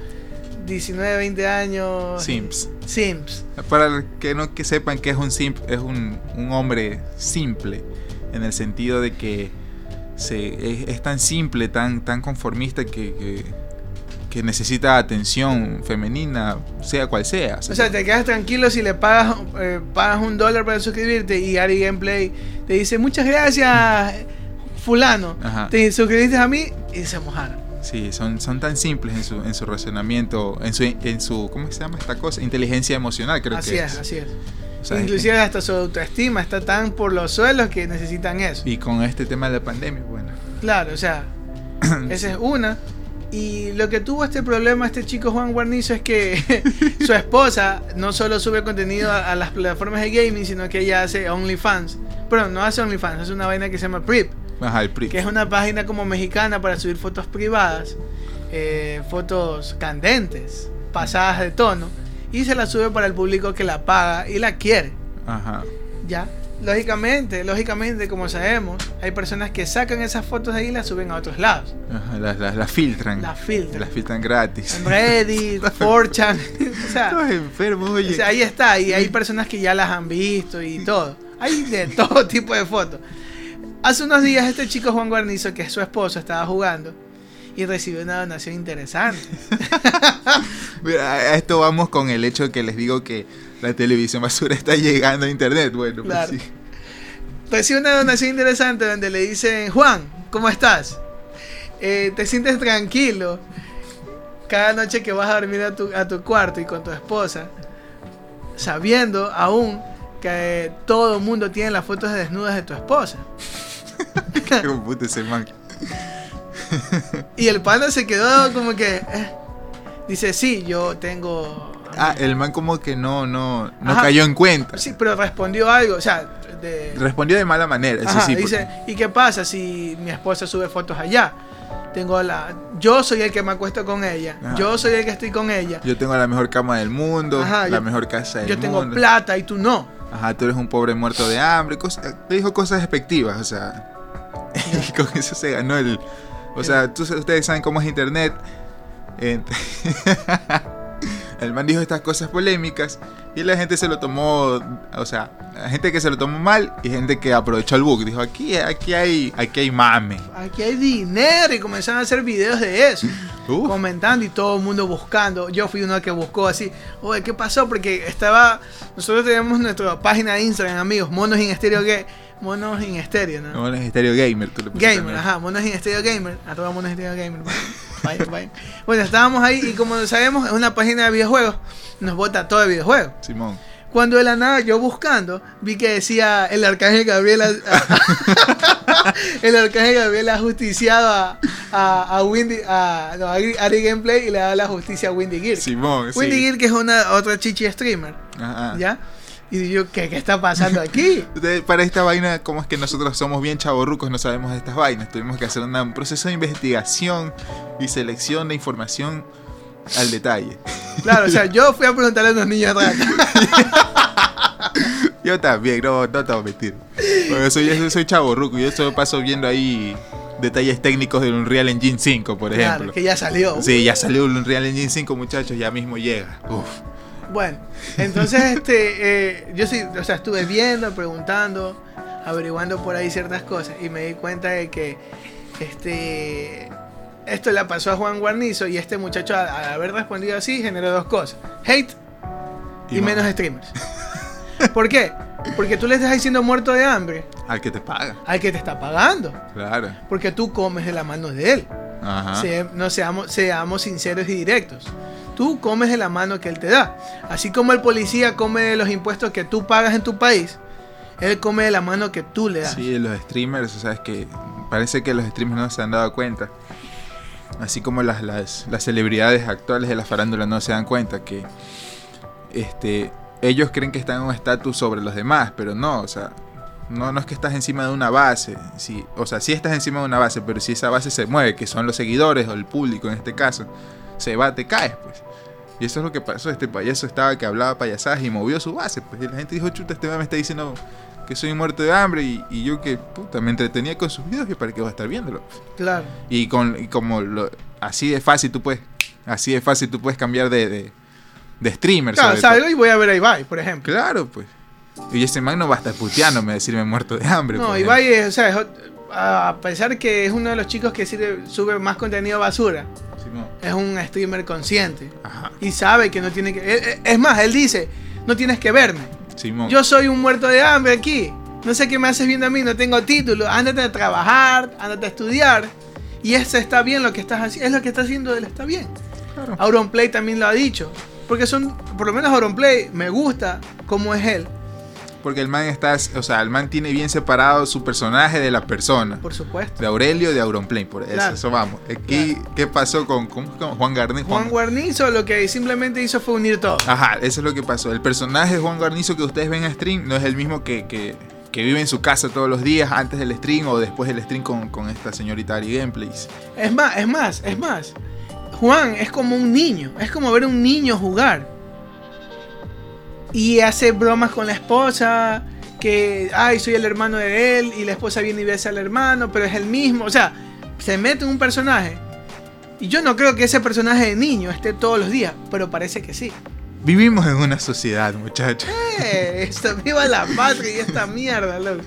19, 20 años.
Simps.
Simps.
Para que no que sepan que es un simp, es un, hombre simple. En el sentido de que se, es, tan simple, tan, tan conformista que, que, necesita atención femenina, sea cual sea.
O sea, te quedas tranquilo si le pagas, eh, pagas un dólar para suscribirte y Ari Gameplay te dice muchas gracias fulano, te suscribiste a mí y se mojaron.
Sí, son, son tan simples en su, en su razonamiento, en su, en su, ¿cómo se llama esta cosa? Inteligencia emocional, creo
así
que
es. Así es, así es. Inclusive hasta su autoestima está tan por los suelos que necesitan eso.
Y con este tema de la pandemia, bueno.
Claro, o sea, esa es una. Y lo que tuvo este problema este chico Juan Guarnizo es que su esposa no solo sube contenido a, las plataformas de gaming, sino que ella hace OnlyFans. Pero no hace OnlyFans, hace una vaina que se llama PRIP que es una página como mexicana para subir fotos privadas, eh, fotos candentes, pasadas de tono, y se la sube para el público que la paga y la quiere.
Ajá.
Ya. Lógicamente, lógicamente, como sabemos, hay personas que sacan esas fotos de ahí y las suben a otros lados.
Ajá, las, filtran.
Las filtran.
Las filtran gratis.
En Reddit, 4chan. o sea,
enfermo, oye.
O sea, ahí está. Y hay personas que ya las han visto y todo. Hay de todo tipo de fotos. Hace unos días este chico Juan Guarnizo, que es su esposo, estaba jugando y recibió una donación interesante.
a esto vamos con el hecho que les digo que la televisión basura está llegando a internet. Bueno, pues claro.
Recibe una donación interesante donde le dicen, Juan, ¿cómo estás? Eh, ¿Te sientes tranquilo? Cada noche que vas a dormir a tu, a tu cuarto y con tu esposa, sabiendo aún que todo el mundo tiene las fotos desnudas de tu esposa.
Qué puto ese man.
y el panda se quedó como que. Eh, dice, sí, yo tengo.
Ah, el man como que no, no, no cayó en cuenta.
Sí, pero respondió algo, o sea,
respondió de mala manera. Eso sí,
dice, ¿y qué pasa si mi esposa sube fotos allá? Tengo la, yo soy el que me acuesto con ella, yo soy el que estoy con ella.
Yo tengo la mejor cama del mundo, la mejor casa del
mundo.
Yo
tengo plata y tú no.
Ajá, tú eres un pobre muerto de hambre. te dijo cosas despectivas, o sea. y con eso se ganó el. O sea, ustedes saben cómo es internet. el man dijo estas cosas polémicas y la gente se lo tomó, o sea, gente que se lo tomó mal y gente que aprovechó el bug. Dijo, aquí, aquí hay, aquí hay mame.
Aquí hay dinero y comenzaron a hacer videos de eso. Comentando y todo el mundo buscando. Yo fui uno que buscó así, oye, ¿qué pasó? Porque estaba, nosotros tenemos nuestra página de Instagram, amigos, Monos en Estéreo que Monos en Estéreo, ¿no?
Monos en Estéreo Gamer, tú
Gamer, ajá, Monos en Estéreo Gamer. A todos Monos en Estéreo Gamer. Bueno, estábamos ahí y como sabemos, es una página de videojuegos. Nos vota todo de videojuegos.
Simón.
Cuando de la nada yo buscando, vi que decía el arcángel Gabriel. el arcángel Gabriel ha justiciado a, a, Windy, a, no, Ari Gameplay y le da la justicia a Windy Gear.
Simón,
Windy Gear, que es una otra chichi streamer. Ajá. ¿Ya? Y yo, ¿qué, ¿qué, está pasando aquí?
Para esta vaina, como es que nosotros somos bien chavorrucos, no sabemos de estas vainas. Tuvimos que hacer un proceso de investigación y selección de información al detalle.
Claro, o sea, yo fui a preguntarle a los niños
Yo también, no, no te voy a mentir. Porque soy, yo soy chavorruco, yo solo paso viendo ahí detalles técnicos del Unreal Engine 5, por ejemplo. Claro,
que ya salió.
Sí, ya salió el Unreal Engine 5, muchachos, ya mismo llega. Uf.
Bueno, entonces este, eh, yo sí, o sea, estuve viendo, preguntando, averiguando por ahí ciertas cosas y me di cuenta de que este, esto le pasó a Juan Guarnizo y este muchacho al, haber respondido así generó dos cosas, hate y, menos streamers. ¿Por qué? Porque tú le estás diciendo muerto de hambre.
Al que te paga.
Al que te está pagando.
Claro.
Porque tú comes de la mano de él. Ajá. no seamos, seamos sinceros y directos tú comes de la mano que él te da. Así como el policía come de los impuestos que tú pagas en tu país, él come de la mano que tú le das.
Sí, los streamers, o sea, es que parece que los streamers no se han dado cuenta. Así como las, las, celebridades actuales de la farándula no se dan cuenta que este, ellos creen que están en un estatus sobre los demás, pero no, o sea, no, no es que estás encima de una base, sí, o sea, sí estás encima de una base, pero si esa base se mueve, que son los seguidores o el público en este caso, se va, te caes, pues. Y eso es lo que pasó. Este payaso estaba que hablaba payasadas y movió su base. Pues y la gente dijo, chuta, este me está diciendo que soy muerto de hambre. Y, yo que puta, me entretenía con sus videos y para qué va a estar viéndolo.
Claro.
Y, con, como lo, así de fácil tú puedes, así de fácil tú puedes cambiar de, de, de streamer.
Claro, salgo y voy a ver a Ibai, por ejemplo.
Claro, pues. Y ese man no va a estar puteándome decirme muerto de hambre.
No, Ibai es, o sea, a pesar que es uno de los chicos que sube más contenido basura es un streamer consciente. Y sabe que no tiene que... Es más, él dice, no tienes que verme. Yo soy un muerto de hambre aquí. No sé qué me haces viendo a mí, no tengo título. Ándate a trabajar, ándate a estudiar. Y eso está bien lo que estás haciendo. Es lo que está haciendo él, está bien. Claro. Auronplay también lo ha dicho. Porque son, por lo menos Auronplay me gusta cómo es él.
Porque el man está, o sea, el man tiene bien separado su personaje de la persona.
Por supuesto.
De Aurelio de Auronplane, por eso, eso vamos. Aquí, ¿qué pasó con, Juan Garnizo?
Juan, Guarnizo lo que simplemente hizo fue unir todo.
Ajá, eso es lo que pasó. El personaje de Juan Garnizo que ustedes ven en stream no es el mismo que, que, vive en su casa todos los días antes del stream o después del stream con, con esta señorita Ari Gameplays.
Es más, es más, es más. Juan es como un niño, es como ver a un niño jugar y hace bromas con la esposa, que, ay, soy el hermano de él, y la esposa viene y besa al hermano, pero es el mismo. O sea, se mete en un personaje. Y yo no creo que ese personaje de niño esté todos los días, pero parece que sí.
Vivimos en una sociedad, muchachos.
Eh, viva la patria y esta mierda, loco.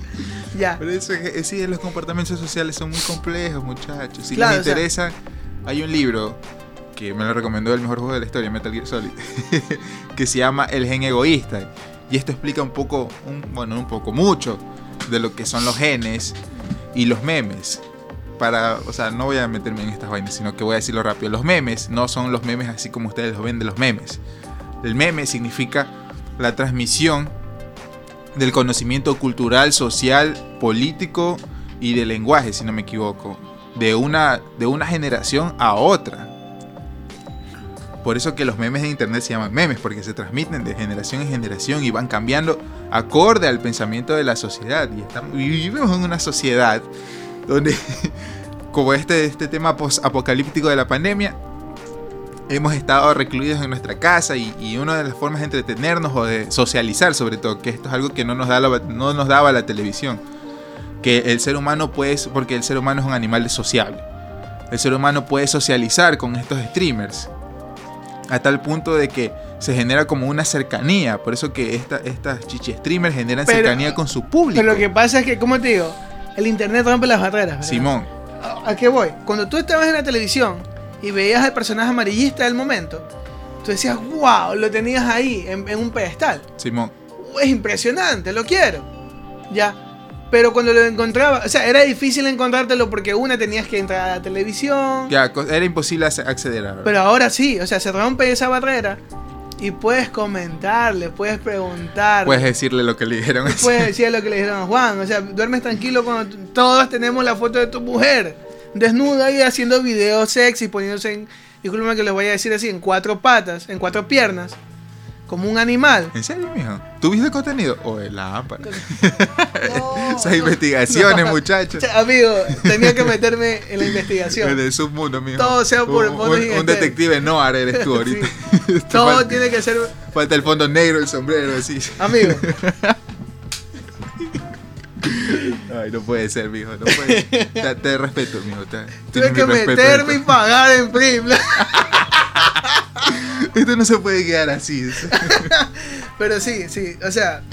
Ya.
Pero eso es, sí, los comportamientos sociales son muy complejos, muchachos. Si les interesa, hay un libro que me lo recomendó el mejor juego de la historia, Metal Gear Solid, que se llama El gen egoísta. Y esto explica un poco, bueno, un poco mucho de lo que son los genes y los memes. Para, o sea, no voy a meterme en estas vainas, sino que voy a decirlo rápido. Los memes no son los memes así como ustedes los ven de los memes. El meme significa la transmisión del conocimiento cultural, social, político y de lenguaje, si no me equivoco, de una, de una generación a otra. Por eso que los memes de internet se llaman memes, porque se transmiten de generación en generación y van cambiando acorde al pensamiento de la sociedad. Y, estamos, vivimos en una sociedad donde, como este, este tema apocalíptico de la pandemia, hemos estado recluidos en nuestra casa y, una de las formas de entretenernos o de socializar sobre todo, que esto es algo que no nos, da no nos daba la televisión, que el ser humano puede, porque el ser humano es un animal sociable, el ser humano puede socializar con estos streamers a tal punto de que se genera como una cercanía. Por eso que esta, estas chichi streamers generan cercanía con su público.
Pero lo que pasa es que, como te digo, el internet rompe las barreras. ¿verdad?
Simón.
¿A qué voy? Cuando tú estabas en la televisión y veías al personaje amarillista del momento, tú decías, wow, lo tenías ahí en, en un pedestal.
Simón.
Es impresionante, lo quiero. Ya. Pero cuando lo encontraba, o sea, era difícil encontrártelo porque una tenías que entrar a la televisión.
Ya, era imposible ac- acceder a
Pero ahora sí, o sea, se rompe esa barrera y puedes comentarle, puedes preguntarle.
Puedes decirle lo que le dijeron.
puedes decir lo que le dijeron a Juan. O sea, duermes tranquilo cuando todos tenemos la foto de tu mujer. Desnuda y haciendo videos sexy, poniéndose en. Disculpa que les voy a decir así, en cuatro patas, en cuatro piernas. Como un animal.
¿En serio, mijo? ¿Tú viste contenido? O el lámpara.
No,
Esas investigaciones,
no.
muchachos.
Amigo, tenía que meterme en la
En
investigación.
el submundo, mijo.
Todo sea por
un,
monos
un- un detective noir eres tú ahorita.
Todo
falta,
tiene que ser.
falta el fondo negro, el sombrero, así.
Amigo,
Ay, no puede ser, mijo. No puede. Te, te respeto, mijo. Te,
tuve que
respeto,
meterme y pagar en Prim.
Esto no se puede quedar así.
Pero sí, sí, o sea.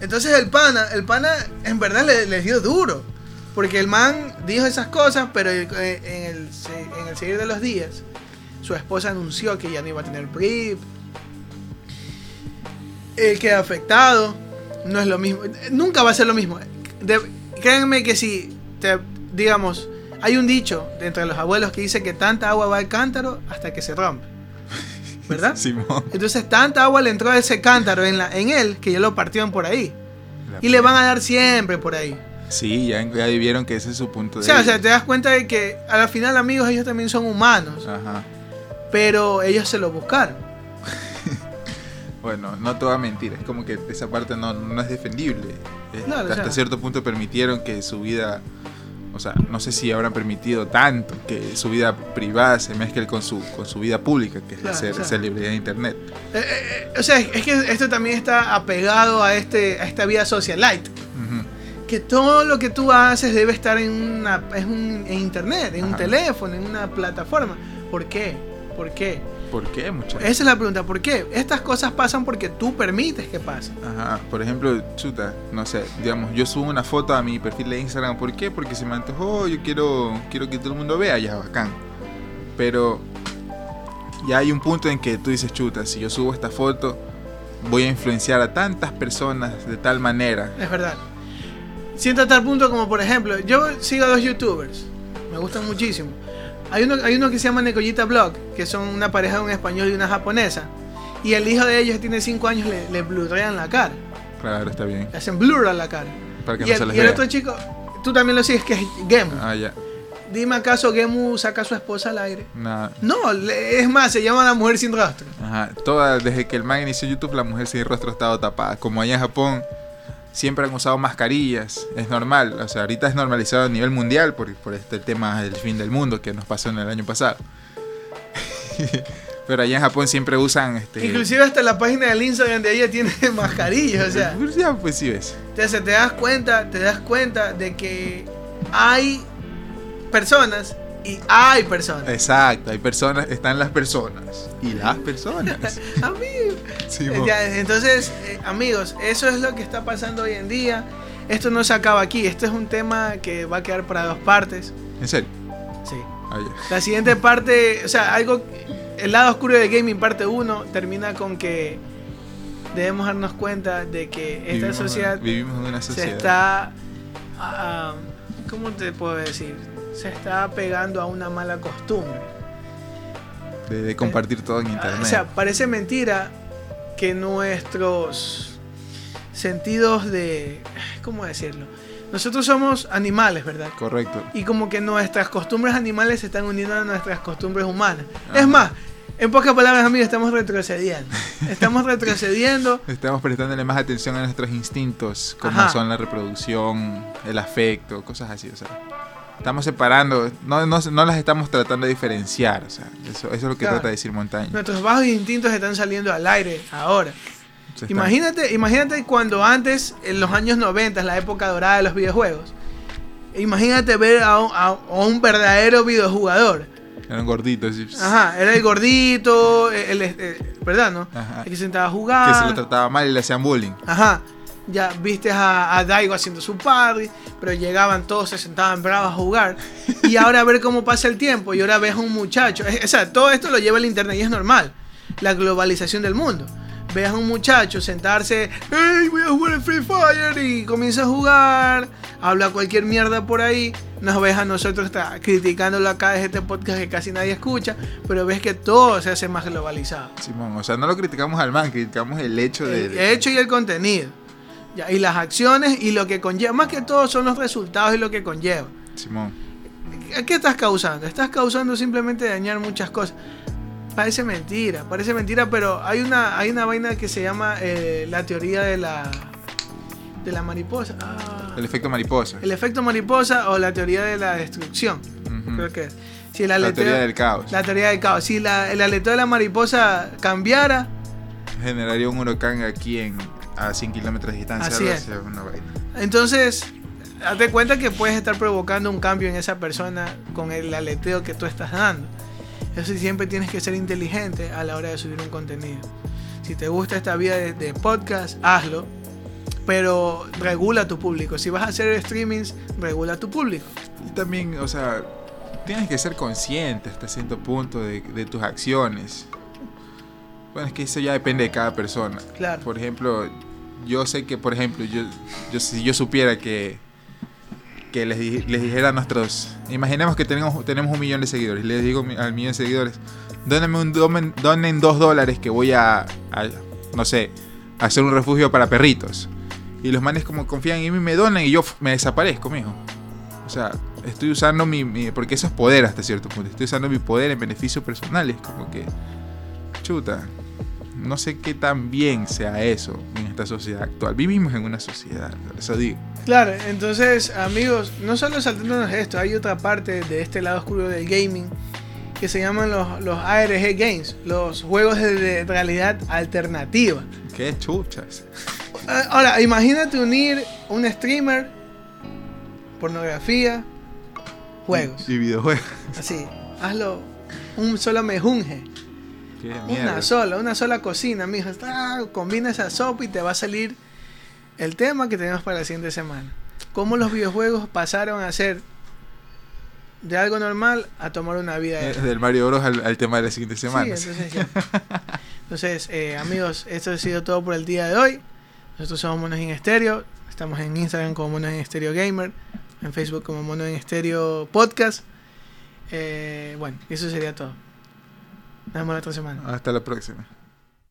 Entonces el pana, el pana en verdad le, le dio duro. Porque el man dijo esas cosas, pero en el, en el seguir de los días, su esposa anunció que ya no iba a tener PRIP. Él queda afectado. No es lo mismo. Nunca va a ser lo mismo. Créanme que si, te, digamos, hay un dicho de entre los abuelos que dice que tanta agua va al cántaro hasta que se rompe. ¿Verdad?
Simón.
Entonces tanta agua le entró a ese cántaro en, la, en él que ya lo partieron por ahí. Y le van a dar siempre por ahí.
Sí, ya, ya vieron que ese es su punto
O
de
sea, o
vista.
sea, te das cuenta de que a la final amigos ellos también son humanos.
Ajá.
Pero ellos se lo buscaron.
Bueno, no te voy a mentir, es como que esa parte no, no es defendible.
O
hasta
sea.
cierto punto permitieron que su vida, o sea, no sé si habrán permitido tanto que su vida privada se mezcle con su, con su vida pública, que es
Claro,
ser
o sea.
de internet.
Eh, eh, eh, o sea, es que esto también está apegado a, este, a esta vida socialite. Que todo lo que tú haces debe estar en, una, es un- en internet, en un teléfono, en una plataforma. ¿Por qué? ¿Por qué?
¿Por qué, muchachos?
Esa es la pregunta. ¿Por qué? Estas cosas pasan porque tú permites que pasen.
Ajá, por ejemplo, chuta, no sé, digamos, yo subo una foto a mi perfil de Instagram, ¿por qué? Porque se me antojó, yo quiero, quiero que todo el mundo vea, ya bacán. Pero ya hay un punto en que tú dices, chuta, si yo subo esta foto, voy a influenciar a tantas personas de tal manera.
Es verdad. Siento a tal punto como, por ejemplo, yo sigo a dos youtubers. Me gustan muchísimo. Hay uno, hay uno que se llama Necollita Blog, que son una pareja de un español y una japonesa. Y el hijo de ellos que tiene 5 años le, le blurrean la cara.
Claro, está bien.
Le hacen blur a la cara.
Para que
Y
no
el,
se les
y el otro chico, tú también lo sigues, que es Gemu.
Ah, ya.
Dime acaso Gemu saca a su esposa al aire.
Nada.
No, es más, se llama la mujer sin rostro.
Ajá. Toda, desde que el man inició YouTube, la mujer sin rostro ha estado tapada. Como allá en Japón, siempre han usado mascarillas. Es normal. O sea, ahorita es normalizado a nivel mundial por, por este tema del fin del mundo que nos pasó en el año pasado. Pero allá en Japón siempre usan este.
Inclusive hasta la página del Instagram de ella tiene mascarillas, o sea.
Pues ya, pues sí ves.
Entonces te das cuenta, te das cuenta de que hay personas y hay personas.
Exacto, hay personas, están las personas. Y las personas.
Amigos.
Sí.
Ya, entonces, eh, amigos, eso es lo que está pasando hoy en día. Esto no se acaba aquí. Esto es un tema que va a quedar para dos partes.
¿En serio?
Sí.
Ah.
La siguiente parte, o sea, algo, el lado oscuro del gaming parte 1 termina con que debemos darnos cuenta de que esta
Vivimos-
sociedad
Vivimos en una
se
sociedad.
está, ah, ¿cómo te puedo decir? Se está pegando a una mala costumbre.
De, de compartir todo en
Ah,
internet.
O sea, parece mentira que nuestros sentidos de, ¿cómo decirlo? Nosotros somos animales, ¿verdad?
Correcto.
Y como que nuestras costumbres animales se están uniendo a nuestras costumbres humanas.
Ajá.
Es más, en pocas palabras, amigos, estamos retrocediendo. Estamos retrocediendo.
Estamos prestándole más atención a nuestros instintos, como
Ajá.
son la reproducción, el afecto, cosas así. O sea, estamos separando, no, no, no las estamos tratando de diferenciar. O sea, eso, eso es lo que
Claro.
trata de decir Montaña.
Nuestros bajos instintos están saliendo al aire ahora. Imagínate, imagínate cuando antes, en los años 90, la época dorada de los videojuegos, imagínate ver a un, a- a un verdadero videojugador
Era un gordito, sí.
Ajá, era el gordito, el, eh, ¿verdad, no? Ajá. El que se sentaba a jugar.
Que se lo trataba mal y le hacían bullying.
Ajá. Ya viste a, a, Daigo haciendo su party, pero llegaban todos, se sentaban bravos a jugar. Y ahora a ver cómo pasa el tiempo. Y ahora ves a un muchacho. O sea, todo esto lo lleva el internet y es normal. La globalización del mundo ves a un muchacho sentarse, hey, voy a jugar el Free Fire y comienza a jugar, habla cualquier mierda por ahí, nos ves a nosotros está, criticándolo acá desde este podcast que casi nadie escucha, pero ves que todo se hace más globalizado.
Simón, o sea, no lo criticamos al man, criticamos el hecho de...
El hecho y el contenido. Ya, y las acciones y lo que conlleva, más que todo son los resultados y lo que conlleva.
Simón.
¿Qué estás causando? Estás causando simplemente dañar muchas cosas. Parece mentira, parece mentira, pero hay una, hay una vaina que se llama eh, la teoría de la de la mariposa. Ah.
el efecto mariposa.
El efecto mariposa o la teoría de la destrucción. Creo que
Si la teoría del caos.
La teoría del caos. Si la, el aleteo de la mariposa cambiara,
generaría un huracán aquí en a 100 kilómetros de distancia.
Así es. Entonces, hazte cuenta que puedes estar provocando un cambio en esa persona con el aleteo que tú estás dando. Eso siempre tienes que ser inteligente a la hora de subir un contenido. Si te gusta esta vida de, podcast, hazlo. Pero regula tu público. Si vas a hacer streamings, regula tu público.
Y también, o sea, tienes que ser consciente hasta cierto punto de, tus acciones. Bueno, es que eso ya depende de cada persona.
Claro.
Por ejemplo, yo sé que, por ejemplo, yo, yo si yo supiera que que les, les dijera a nuestros... Imaginemos que tenemos, tenemos un millón de seguidores. Les digo al millón de seguidores, un, donen, dos dólares que voy a, no sé, hacer un refugio para perritos. Y los manes como confían en mí me donan y yo me desaparezco, mijo. O sea, estoy usando mi, mi, Porque eso es poder hasta cierto punto. Estoy usando mi poder en beneficios personales. Como que... Chuta no sé qué tan bien sea eso en esta sociedad actual. Vivimos en una sociedad, eso digo.
Claro, entonces amigos, no solo saltándonos esto, hay otra parte de este lado oscuro del gaming que se llaman los, los ARG Games, los juegos de realidad alternativa.
Qué chuchas.
Eh, ahora, imagínate unir un streamer, pornografía, juegos.
Y videojuegos.
Así, hazlo un solo mejunje una sola, una sola cocina, mijo. Ah, combina esa sopa y te va a salir el tema que tenemos para la siguiente semana. Cómo los videojuegos pasaron a ser de algo normal a tomar una vida.
Eh, del Mario Bros al, tema de la siguiente semana.
entonces, eh, amigos, esto ha sido todo por el día de hoy. Nosotros somos Monos en Estéreo. Estamos en Instagram como Monos en Estéreo Gamer. En Facebook como Monos en Estéreo Podcast. Eh, bueno, eso sería todo.
Hasta la próxima.